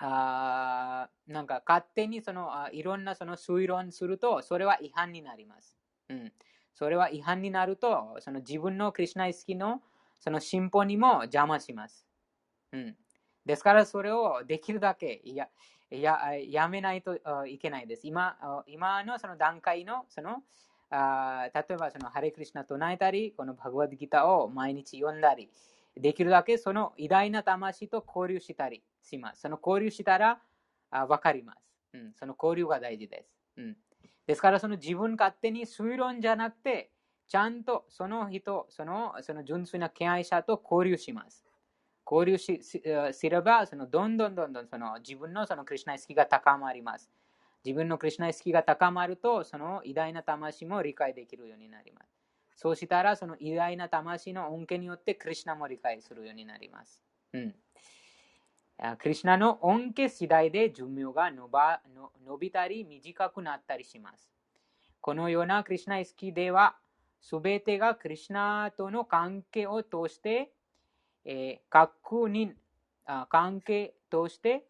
あなんか勝手にそのあいろんなその推論すると、それは違反になります。うん、それは違反になると、その自分のクリュナイスキのその進歩にも邪魔します。うん、ですから、それをできるだけいやややめないといけないです。今今のその段階のそのあ例えばそのハレクリシナ唱えたり、このバグワッドギターを毎日読んだり、できるだけその偉大な魂と交流したりします。その交流したらあ分かります、うん。その交流が大事です。うん、ですから、その自分勝手に推論じゃなくて、ちゃんとその人、そのその純粋な敬愛者と交流します。交流ししすれば、そのどんどんどんどんその自分のそのクリュナ意識が高まります。自分のクリュナ意識が高まると、その偉大な魂も理解できるようになります。そうしたら、その偉大な魂の恩恵によって、クリュナも理解するようになります。うん、クリュナの恩恵次第で寿命が伸ばの伸びたり短くなったりします。このようなクリュナ意識では、すべてがクリュナとの関係を通して、えー確認あ関係として、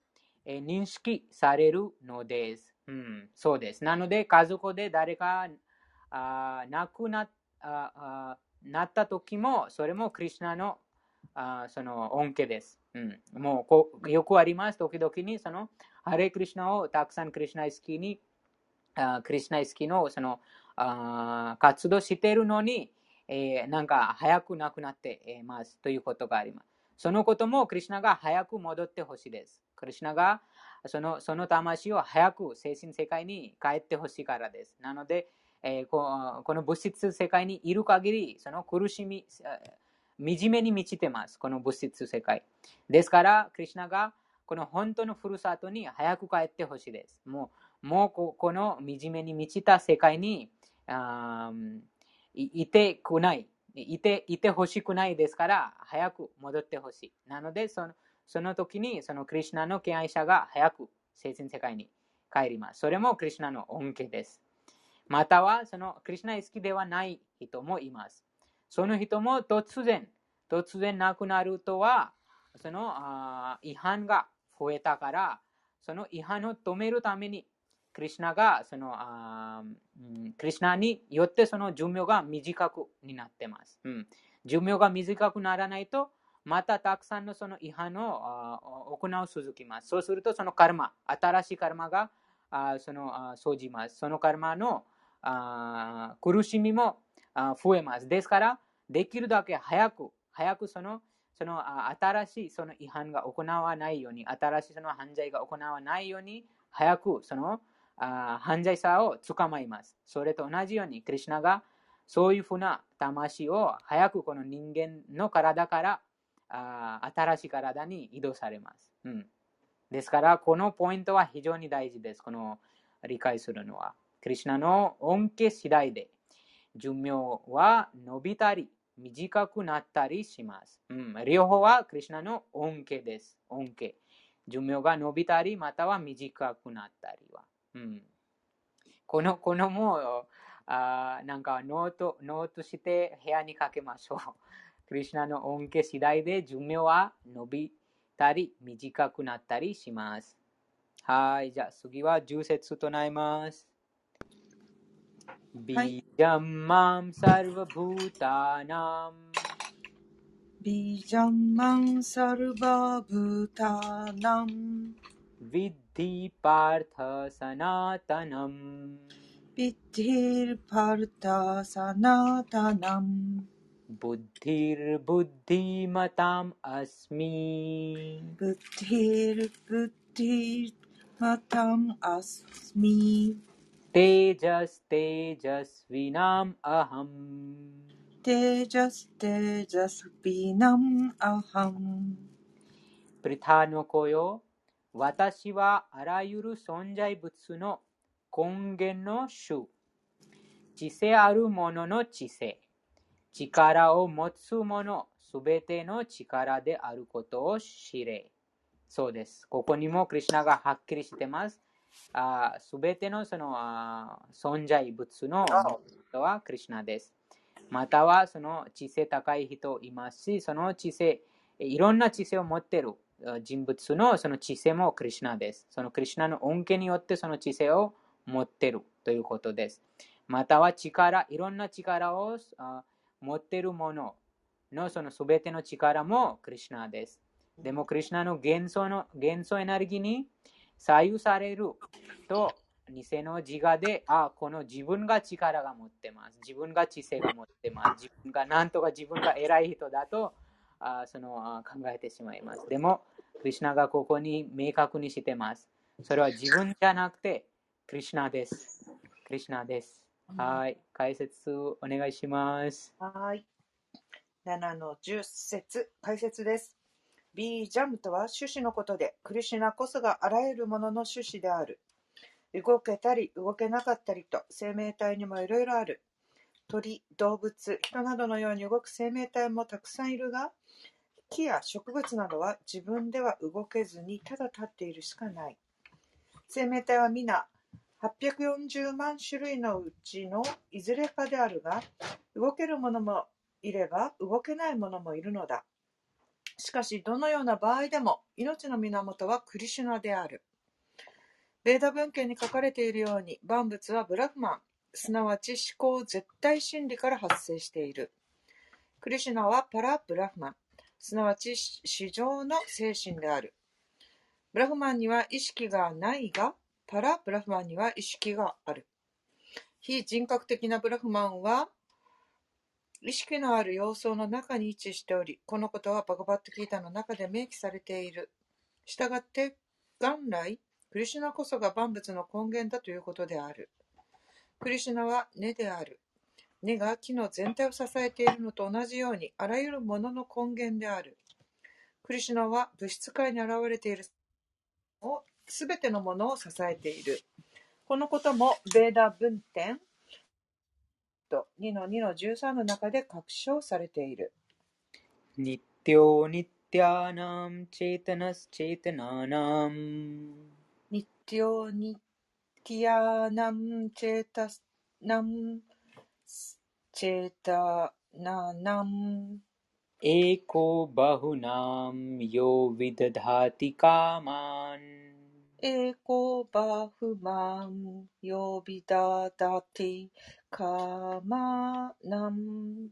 え認識されるのです。うん、そうです。なので、家族で誰かあ亡くなあなった時も、それもクリュナのあその恩恵です。うん、もうこうよくあります。時々にそのハレクリシナをたくさんクリシナイスキーにあクリシナイスキーのそのあ活動しているのに、えーなんか早くなくなっていますということがあります。そのこともクリシナが早く戻ってほしいです。クリシナがそのその魂を早く精神世界に帰ってほしいからです。なので、えーこの物質世界にいる限り、その苦しみ、惨めに満ちてます。この物質世界。ですから、クリシナがこの本当のふるさとに早く帰ってほしいです。もう、もうここの惨めに満ちた世界にあいてくない。いていてほしくないですから、早く戻ってほしい。なので、そのその時に、そのクリシナの敬愛者が早く精神世界に帰ります。それもクリシナの恩恵です。または、そのクリシナ意識ではない人もいます。その人も突然、突然亡くなるとは、そのあ違反が増えたから、その違反を止めるために、クリシナがそのあ、クリシナによってその寿命が短くになってます。うん、寿命が短くならないと、またたくさんのその違反を行う続きます。そうすると、そのカルマ、新しいカルマがあそのあ生じます。そのカルマのあ苦しみもあ増えます。ですから、できるだけ早く、早くそのそのあ新しいその違反が行わないように、新しいその犯罪が行わないように、早くそのあ犯罪者を捕まえます。それと同じように、クリシナがそういうふうな魂を早くこの人間の体からあ新しい体に移動されます。うん、ですから、このポイントは非常に大事です。この理解するのは。クリシナの恩恵次第で寿命は伸びたり短くなったりします。うん、両方はクリシナの恩恵です。恩恵。寿命が伸びたりまたは短くなったりは。うん、このこのもあなんかノートノートして部屋にかけましょう。クリシナの恩恵次第で寿命は伸びたり短くなったりします。はい、じゃあ次は10節となります。はい。 बीजं मां सर्वभूतानां ビジャン बुद्धि पार्थ सनातनम् बुद्धिर्भर्थ सनातनम् बुद्धिर्बुद्धिमताम् अस्मि। बुद्धिर्बुद्धिमताम् अस्मि। तेजस्तेजस्विनाम् अहम्। तेजस्तेजस्विनम् अहम्। पृथानुकोयो 私はあらゆる存在物の根源の主知性あるものの知性。力を持つものすべての力であることを知れ。そうです。ここにもクリシナがはっきりしてます。すべてのそのあー存在物の元はクリシナです。またはその知性高い人いますしその知性いろんな知性を持っているあ人物のその知性もクリシナです。そのクリシナの恩恵によってその知性を持ってるということです。または力、いろんな力を持ってるもののそのすべての力もクリシナです。でもクリシナの元素の元素エネルギーに左右されると偽の自我で、あ、この自分が力が持ってます。自分が知性が持ってます。自分がなんとか自分が偉い人だとあその考えてしまいます。でも、クリシナがここに明確にしてます。それは自分じゃなくて、クリシナです。クリシナです。はい。解説お願いします。はい。7の10節解説です。ビージャムとは種子のことで、クリシュナこそがあらゆるものの種子である。動けたり動けなかったりと生命体にもいろいろある。鳥、動物、人などのように動く生命体もたくさんいるが、木や植物などは自分では動けずにただ立っているしかない。生命体は皆840万種類のうちのいずれかであるが、動けるものもいれば動けないものもいるのだ。しかし、どのような場合でも命の源はクリシュナである。ベーダ文献に書かれているように、万物はブラフマン、すなわち思考絶対真理から発生している。クリシュナはパラ・ブラフマン、すなわち至上の精神である。ブラフマンには意識がないが、パラ・ブラフマンには意識がある。非人格的なブラフマンは、意識のある様相の中に位置しており、このことはバガバットギータの中で明記されている。したがって、元来、クリシュナこそが万物の根源だということである。クリシュナは根である。根が木の全体を支えているのと同じように、あらゆるものの根源である。クリシュナは物質界に現れているすべてのものを支えている。このことも、ベーダ文典2の2の13の中で確証されている。ニッティニッティアナム、チェータナス、チェータナナム。ニッティニッティアナム、チェータスナム。ンヨビダダティカマナン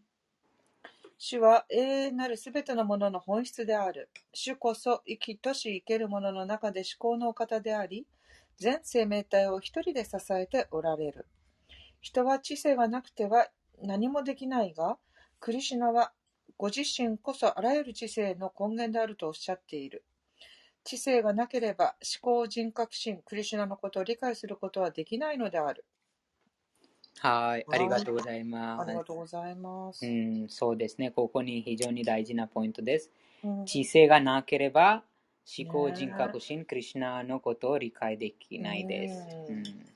主は永遠なるすべてのものの本質である。主こそ生きとし生けるものの中で至高のお方であり、全生命体を一人で支えておられる。人は知性がなくては何もできないが、クリシュナはご自身こそあらゆる知性の根源であるとおっしゃっている。知性がなければ思考人格心、クリシュナのことを理解することはできないのである。はい、ありがはい。とうございあます。りがとうございます。うん、そうですね。ここに非常に大事なポイントです。うん、知性がなければ、思考人ね格心、クリシュナのことを理解できえ。ないです。ううんん、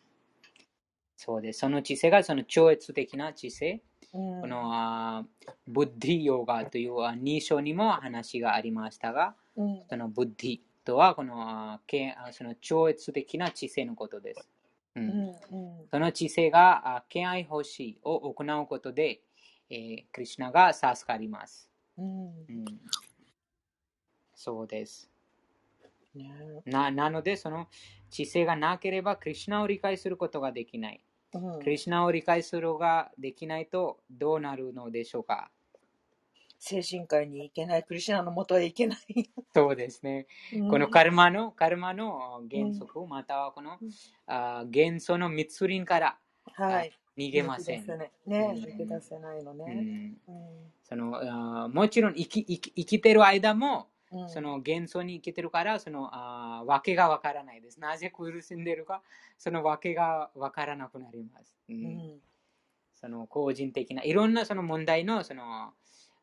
そうです。その知性がその超越的な知性。うんこのあーブッディヨガというあ2章にも話がありましたが、うんそのブッディとはこのあーけあその超越的な知性のことです。う、うんんその知性があ敬愛欲しいを行うことで、えークリシュナが授かります。うんうん、そうです。ねななので、その知性がなければ、クリシュナを理解することができない。うんクリシュナを理解するができないとどうなるのでしょうか？精神科医に行けない、クリシュナのもとへ行けない。そうですね。このカルマの、カルマの原則、またはこの、あ元素の密輪からはい。逃げません。ね、うん抜け出せないのうね。ん、うんそのあもちろん生き生き生きてる間も、うんその元素に生きてるから、そのあ訳がわからないです。なぜ苦しんでるか、その訳がわからなくなります。ううんんその個人的ないろんなその問題のその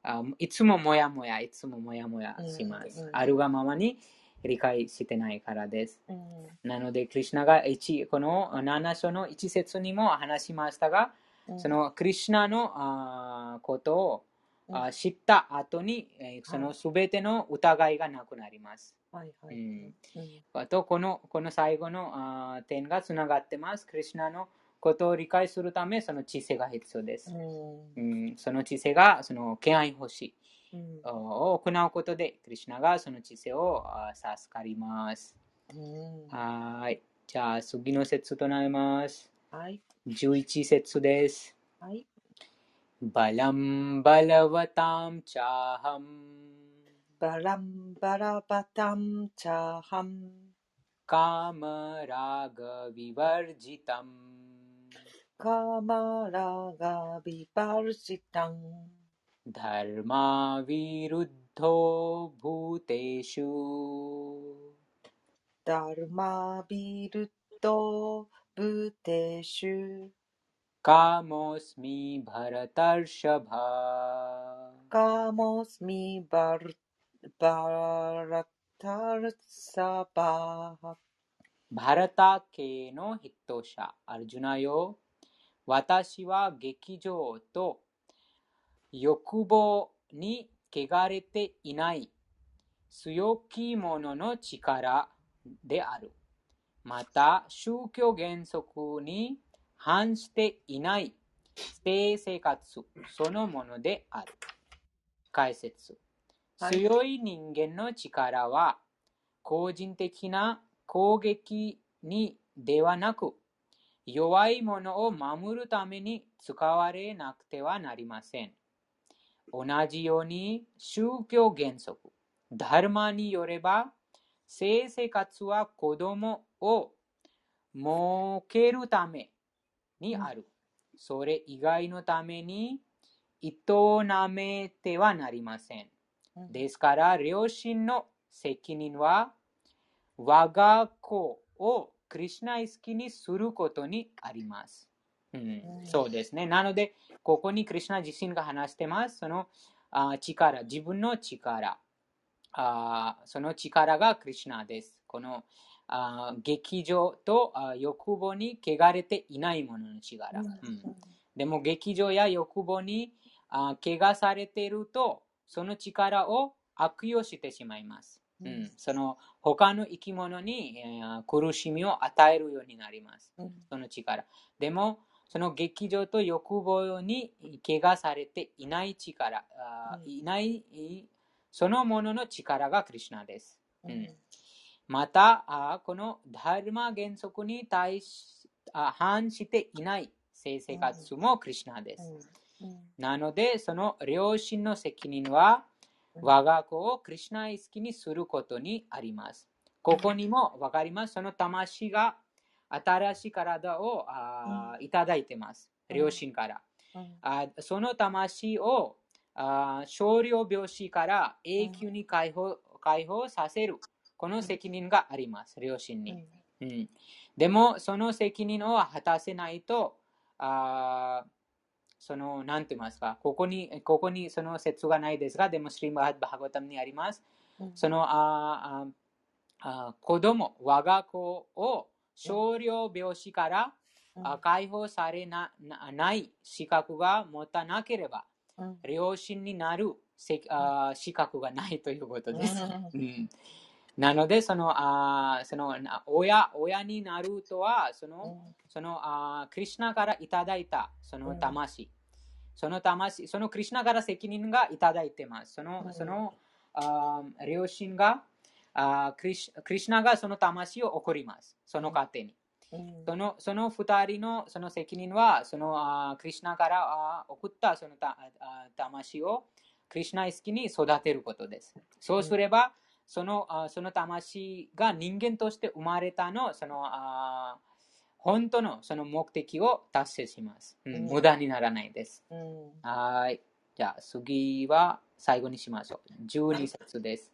あいつももやもや、いつももやもやします。うんうんあるがままに理解してないからです。うんなので、クリシュナが一この7章の一節にも話しましたが、うんそのクリシュナのあことをあ知った後に、えーそのすべての疑いがなくなります。はいはい。うんうんあとこの、この最後のあ点がつながってます。クリシュナのことを理解するため、その知性が必要です。うんうん、その知性がその敬愛欲しいうんを行うことで、クリシュナがその知性をあ授かります。うんはーい。じゃあ、次の節となります。はい。11節です。はい。बलं बलवतां चाहम् बलं बलवतां चाहम् कामरागविवर्जितम्। कामरागविवर्जितम्। धर्माविरुद्धो भूतेषु। धर्माविरुद्धो भूतेषु। कामोऽस्मि भरतर्षभ カモスミバルバラタルサバハバラタ系の筆頭者、アルジュナよ。私は劇場と欲望に汚れていない強き者の力である。また、宗教原則に 反していない性生活そのものである。解説。はい強い人間の力は個人的な攻撃にではなく弱い者を守るために使われなくてはなりません。同じように宗教原則、ダルマによれば性生活は子供を設けるためにある。それ以外のために営めてはなりません。ですから、両親の責任は、我が子をクリシナイ好きにすることにあります。うんうんそうですね。なので、ここにクリシナ自身が話してます。そのあ力、自分の力あ。その力がクリシナです。このあ劇場とあ欲望に汚れていないものの力。うんでも劇場や欲望にあ怪我されていると、その力を悪用してしまいます。ううんん、その他の生き物に、えー苦しみを与えるようになります。うんその力。でも、その劇場と欲望に怪我されていない力、あうんいない、そのものの力がクリシナです。うんうんまた、あこのダルマ原則に対しあ反していない性生活もクリシナです。うんなので、その両親の責任は、うん我が子をクリシナ意識にすることにあります。ここにもわかります。その魂が新しい体をあーいただいてます。うん両親から。うんあその魂をあ少量病死から永久に解放,、解放させる。この責任があります。両親に。うん、でも、その責任を果たせないと、あーその、なんて言いますか、ここに、ここにその説がないですが、でも、シリマハッバハガタムにあります。うんその、あーあー子供、我が子を少量病死から、解放されななない資格が持たなければ、うん両親になるせあー資格がないということです。うんうんなので、その、あーそのな親親になるとは、その、そのあークリシナからいただいたその魂、その魂、そのクリシナから責任がいただいてます。その、うんそのあー両親があークリシ、クリシナがその魂を送ります。その家庭に。うんそのその二人のその責任は、そのあークリシナからあー送ったそのたあー魂をクリシナ意識に育てることです。そうすれば、そのあーその魂が人間として生まれたの、そのあー本当のその目的を達成します。うんうん無駄にならないです。うんはい。じゃあ次は最後にしましょう。12節です。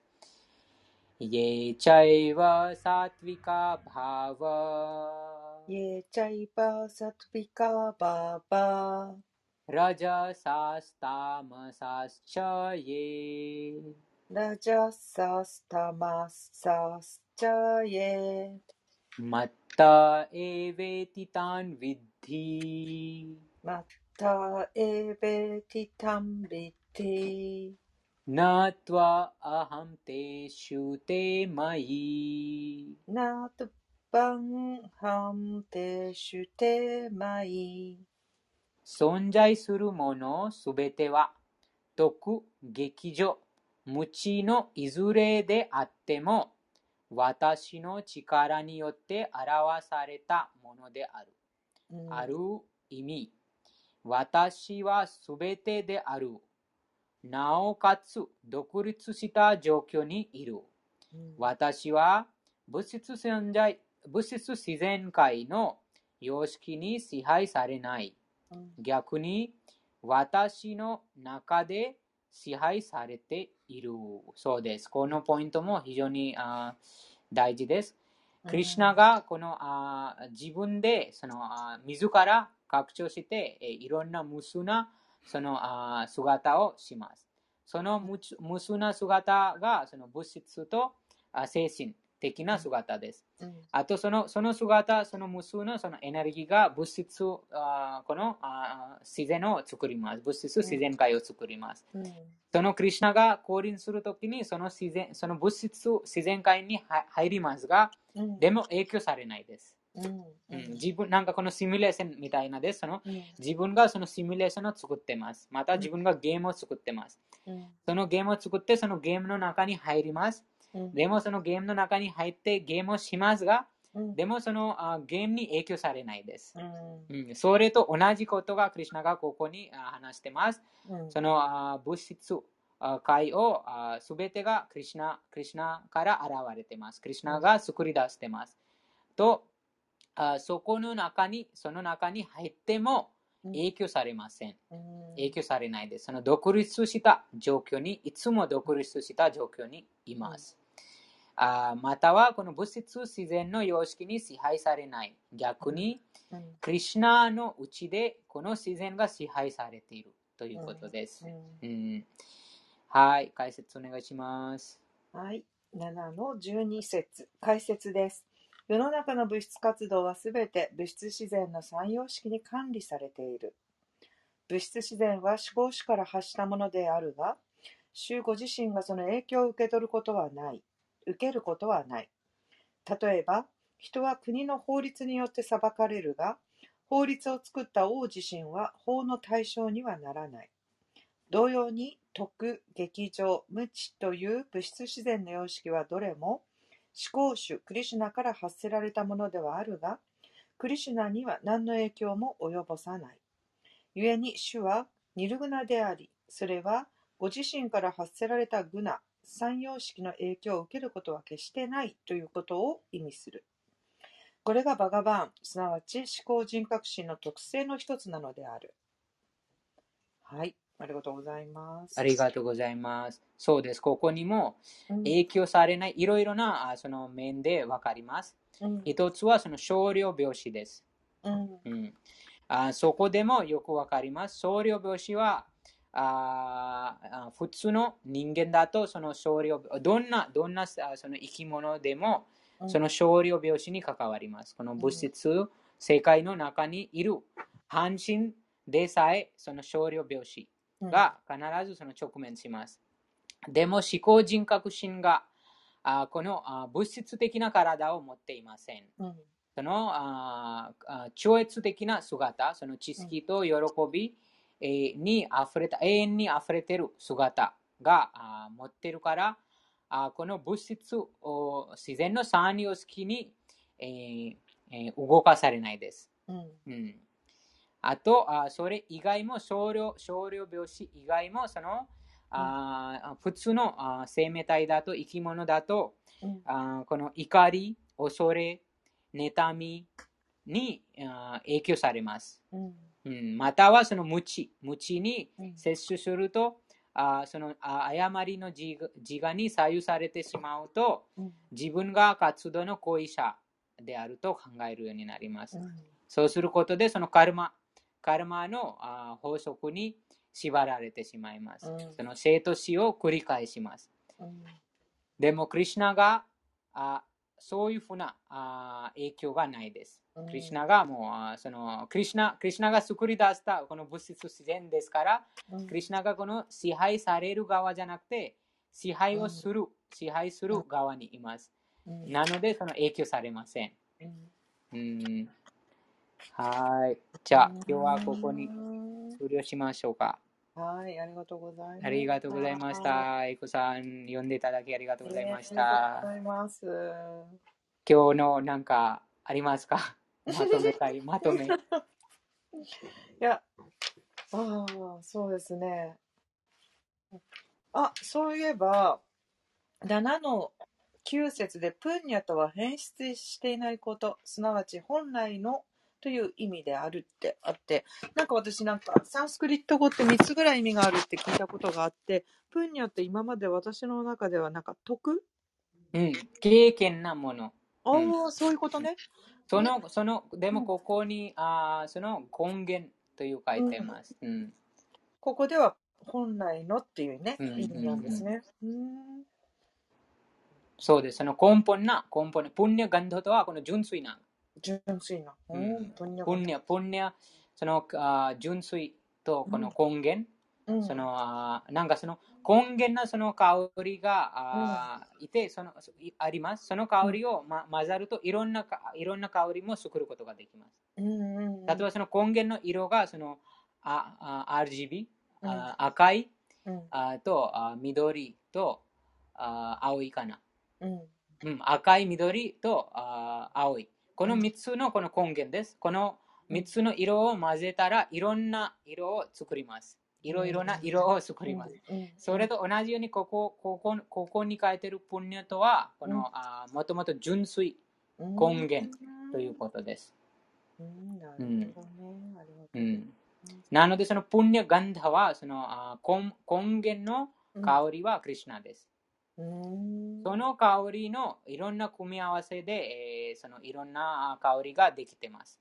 ये चैव सात्विका भाव ये चैव सत्विका बाबा रजसास्तामसाश्च ये ラジャサスタマサスチャエमत्त एवेति तान्विद्धि मत्त एवेति तान्विद्धि न त्वहं तेषु ते मयि न त्वहं तेषु ते मयि存在するものすべては徳、激情、無知のいずれであっても私の力によって表されたものである。うんある意味、私はすべてである。なおかつ独立した状況にいる。うん私は物質存在物質自然界の様式に支配されない。うん逆に私の中で支配されているそうです。このポイントも非常にあー大事です。クリシナがこのあー自分でそのあー自ら拡張してえーいろんな無数なそのあー姿をします。その無数無数な姿がその物質とあ精神的な姿です。うんあとそのその姿、その無数のそのエネルギーが物質あーこのあー自然を作ります。物質自然界を作ります。うんそのクリシナが降臨するときにその自然その物質自然界には入りますが、うんでも影響されないです。うんうん、自分なんかこのシミュレーションみたいなです。そのうん自分がそのシミュレーションを作ってます。また自分がゲームを作ってます。うんそのゲームを作ってそのゲームの中に入ります。うんでもそのゲームの中に入ってゲームをしますが、うんでもそのあゲームに影響されないです。うんうん、それと同じことがクリシナがここにあ話してます。うんそのあ物質あ界をすべてがクリシナクリシナから現れてます。クリシナが作り出してます。とあそこの中に、その中に入っても影響されません影響されないです。その独立した状況に、いつも独立した状況にいます。あまたは、この物質自然の様式に支配されない。逆に、うんクリシナのうちでこの自然が支配されているということです。うんうんはい、解説お願いします。はい。7の12節解説です。世の中の物質活動はすべて物質自然の三様式に管理されている。物質自然は思考主から発したものであるが、主ご自身がその影響を受け取ることはない。受けることはない。例えば、人は国の法律によって裁かれるが、法律を作った王自身は法の対象にはならない。同様に、徳、劇場、無知という物質自然の様式はどれも、思考主クリシュナから発せられたものではあるが、クリシュナには何の影響も及ぼさない。故に主はニルグナであり、それはご自身から発せられたグナ、三様式の影響を受けることは決してないということを意味する。これがバガバーン、すなわち思考人格心の特性の一つなのである。はい、ありがとうございます。ありがとうございます。そうです。ここにもうん影響されないいろいろなあその面でわかります。うん一つはその少量病死です。うんうん、あそこでもよくわかります。少量病死はああ普通の人間だとその少量どんなどんなあその生き物でもうんその少量病死に関わります。この物質、世界の中にいる半身でさえその少量病死が必ずその直面します。でも思考人格心があこのあ物質的な体を持っていません。うんそのああ超越的な姿、その知識と喜び、えーに溢れた、永遠に溢れている姿があ持っているから、あこの物質を自然の三様式に、えーえー動かされないです。うん。うん、あとあ、それ以外も少量、少量病死以外も、その、あ普通のあ生命体だと、生き物だと、うん。あこの怒り、恐れ、妬みにあ影響されます。うんうん、またはその無知、無知にうん。摂取すると、あそのあ誤りの自我に左右されてしまうと、うん。自分が活動の行為者であると考えるようになります。うん。そうすることで、そのカルマ、カルマのあ法則に縛られてしまいます。うん。その生と死を繰り返します。うん。でも、クリシュナがあそういうふうなあ影響がないです。うんクリシュナがもうあそのクリシュナクリシュナが作り出したこの物質自然ですから、うんクリシュナがこの支配される側じゃなくて、支配をする、支配する側にいます。うんなので、その影響されません。うんうんはい。じゃあ、今日はここにうん終了しましょうか。はい、ありがとうございます。ありがとうございましはた。エイコさん、呼んでいただきありがとうい。ございましねあた。りがとうございます。今日のなんかありますか？まとめたい、まとめ。いや、ああ、そうですね。あ、そういえば、7の9節で、プンニャとは変質していないこと、すなわち本来のという意味であるってあって、なんか私なんかサンスクリット語って3つぐらい意味があるって聞いたことがあって、プンニャって今まで私の中ではなんか徳うん、経験なもの。ああ、うんそういうことね。その、その、でもここに、あーその根源という書いてます。うん。ここでは本来のっていうね、うん意味なんですね。うんそうです。その根本な、根本な、プンニャガンドとはこの純粋な。純粋な。ううんん、プンニャプンニャ、プンニャ、そのあー純粋とこの根源。うんそのあーなんかその根源なその香りがあーいてそのいあります。その香りを、ま、混ざるといろんなかいろんな香りも作ることができます。うんうんうん例えばその根源の色がそのああ RGB、うんあ赤いうんあとあ緑とあ青いかな、うんうん。赤い緑とあ青い。この3つのこの根源です。この3つの色を混ぜたらいろんな色を作ります。いろいろな色を作ります。うん。それと同じようにここここここに書いてるプンニャとはこの、うん。あもともと純粋うん。根源ということです。うん。なのでそのプンニャガンダはそのあ根根源の香りはクリシュナです。うんその香りのいろんな組み合わせで、えーそのいろんなあ香りができてます。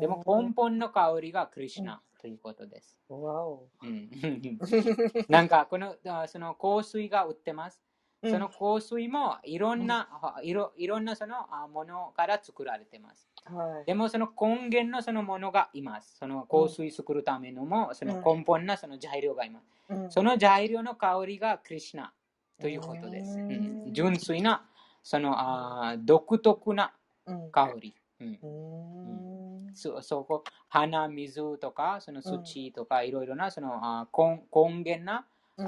でも根本の香りがクリシュナということです。なんかこのあその香水が売ってます。その香水もいろんな、あいろいろんなそのあものから作られてます。はい。でもその根源のそのものがいます。その香水作るためのも、その根本なその材料がいます。うんその材料の香りがクリシュナということです。うんうん。純粋な、そのあ独特なうん。香り。うん。うん。そそこ、花、水とか、その土とか、いろいろなそのあ根根源な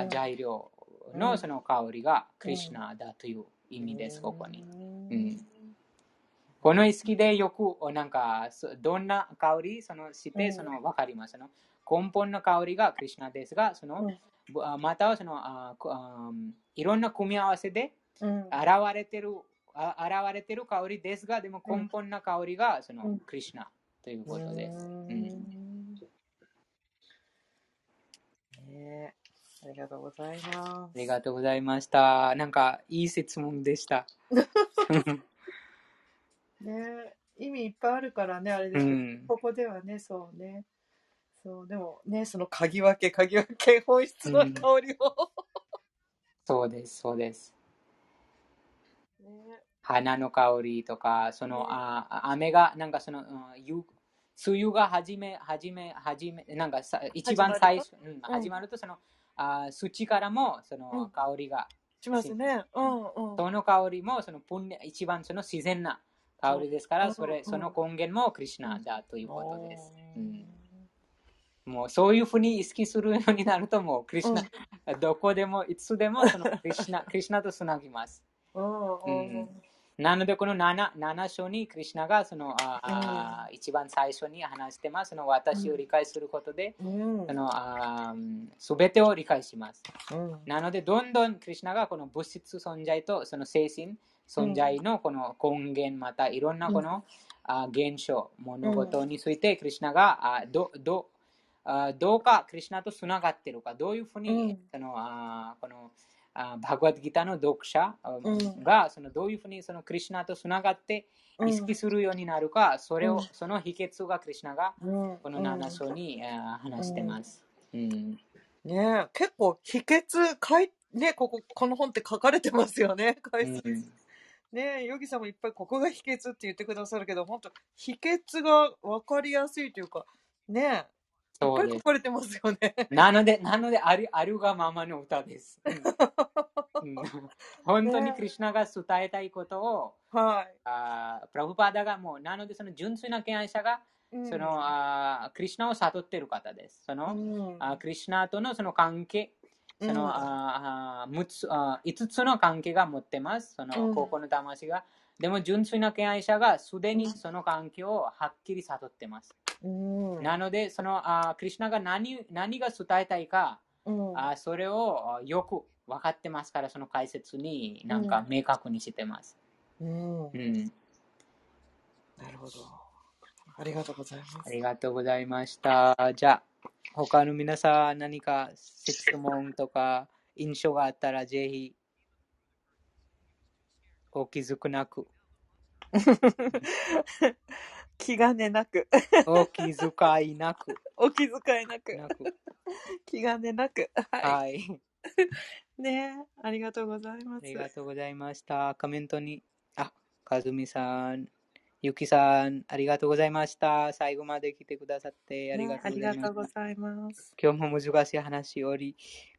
材料うん。のその香りがクリシュナだという意味です、ここに。うん。この意識でよく、おなんか、そどんな香りそのして、うん。その分かります？その根本の香りがクリシュナですが、その、またはそのあこあいろんな組み合わせでうん現れてる、あ現れてる香りですが、でも根本の香りがその、うんクリシュナということです。うんんねありがとうございまありがとうございました。なんか、いい質問でした。す。ね意味いっぱいあるからね、あれでうすけど、ん。ここではね、そうね。そう、でもね、その鍵分け、鍵分け、本質の香りを。そうです、そうです。ね。花の香りとか、その、ね。あ雨が、なんかその、うんゆ梅雨が始め、始め、始め、なんかさ一番最初、うん、始まると、その、あ土からもそのうん。香りが、しますね。うんうん。その香りもそのプンニャ一番その自然な香りですから、うんそれ、うんその根源もクリシュナだということです。ううんんもうそういうふうに意識するようになると、もうクリシュナ、どこでも、いつでもその クリシュナ、クリナとつなぎます。うんうん。なので、この 7, 7章にクリシュナがそのあ、あ一番最初に話してます。その私を理解することで、すべてを理解します。うん。なので、どんどんクリシュナがこの物質存在とその精神存在のこの根源、またいろんなこの、あ現象、物事についてクリシュナがあどどあどうかクリシュナとつながっているか、どういうふうに、うん。そのあこのあバグワッドギターの読者あうん。が、そのどういうふうにそのクリシュナとつながってうん。意識するようになるか、それを、うん。その秘訣がクリシュナがうん。この7章に、あ話してます。うん。ね結構秘訣かいねこここの本って書かれてますよね 解説。うん。ねヨギさんもいっぱいここが秘訣って言ってくださるけど本当秘訣が分かりやすいというかねそうです書。かれてますよねなので、なのである、あるがままの歌です。本当にクリシュナが伝えたいことを、はいあープラブパーダがもう、なのでその純粋な敬愛者が、うんそのあークリシュナを悟っている方です。その、うんあークリシュナとのその関係、その、うんあーあー六つあー5つの関係が持ってます。その、うん高校の魂が。でも、純粋な敬愛者がすでにその関係をはっきり悟ってます。うんなので、そのあークリシュナが何何が伝えたいか、うんあそれをあよく分かってますから、その解説になんか明確にしてます。うんうん。なるほどありがとうございますありがとうございました。じゃあ、他の皆さん何か質問とか印象があったらぜひお気づくなく、気兼ねなく。お気遣いなく、お気遣いなく。なく。気兼ねなく。ははい。いねありがとうございます。ありがとうございました。コメントに、あ、かずみさん、ゆきさん、ありがとうございました。最後まで来てくださってありがとうございまねありがとうごした。ざいます今日も難しい話より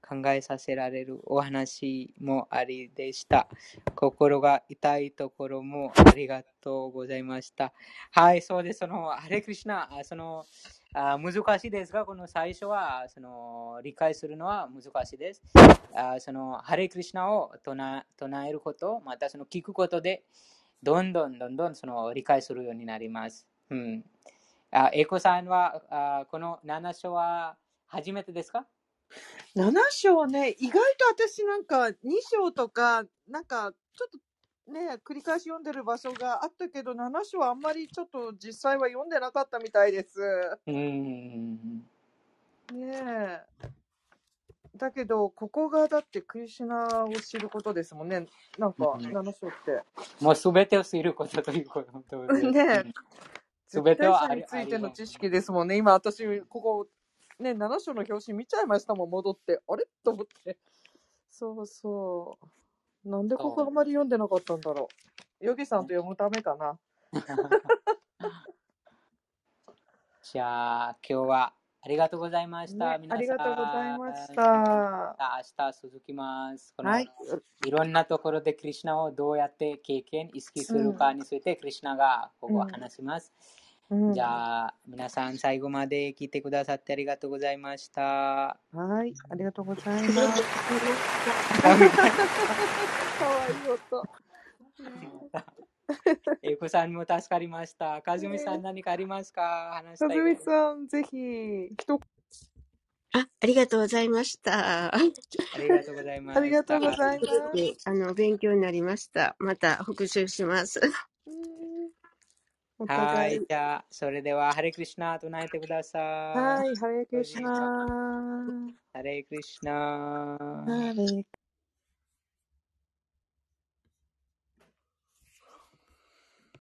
考えさせられるお話もありでした。心が痛いところもありがとうございました。はい、そうです。その、ハレクリシナ、あその、あ難しいですが、この最初はその理解するのは難しいです。あそのハレクリシナを唱唱えること、またその聞くことで、どんどんどんどんその理解するようになります。うん、あエコさんはあこの7章は初めてですか？7章ね意外と私なんか2章とかなんかちょっとね繰り返し読んでる場所があったけど7章はあんまりちょっと実際は読んでなかったみたいですうん。ねえだけどここがだってクリシュナを知ることですもんね。なんかうん。7章って。もうすべてを知ることということで。ねすべてはあについての知識ですもんね。今私ここね7章の表紙見ちゃいましたもん戻って。あれ？と思って。そうそう。なんでここあんまり読んでなかったんだろう。ヨギさんと読むためかな。じゃあ、今日はありがとうございました。ね皆さんありがとうございました。明日続きます。このはい。いろんなところでクリシュナをどうやって経験、意識するかについて、クリシュナがここは話します。うんじゃあ、皆さん最後まで聞いてくださってありがとうございました。はい、ありがとうございます。かわいい音。エコさんも助かりました。かずみさん何かありますか？話したいかずみさん、ぜひ、一あ、ありがとうございました。ありがとうございました。ありがとうございます。であの、勉強になりました。また復習します。は互いい。。じゃあ、それでは、ハレクリシナ唱えてください。はい、ハレクリシナハレクリシナハレ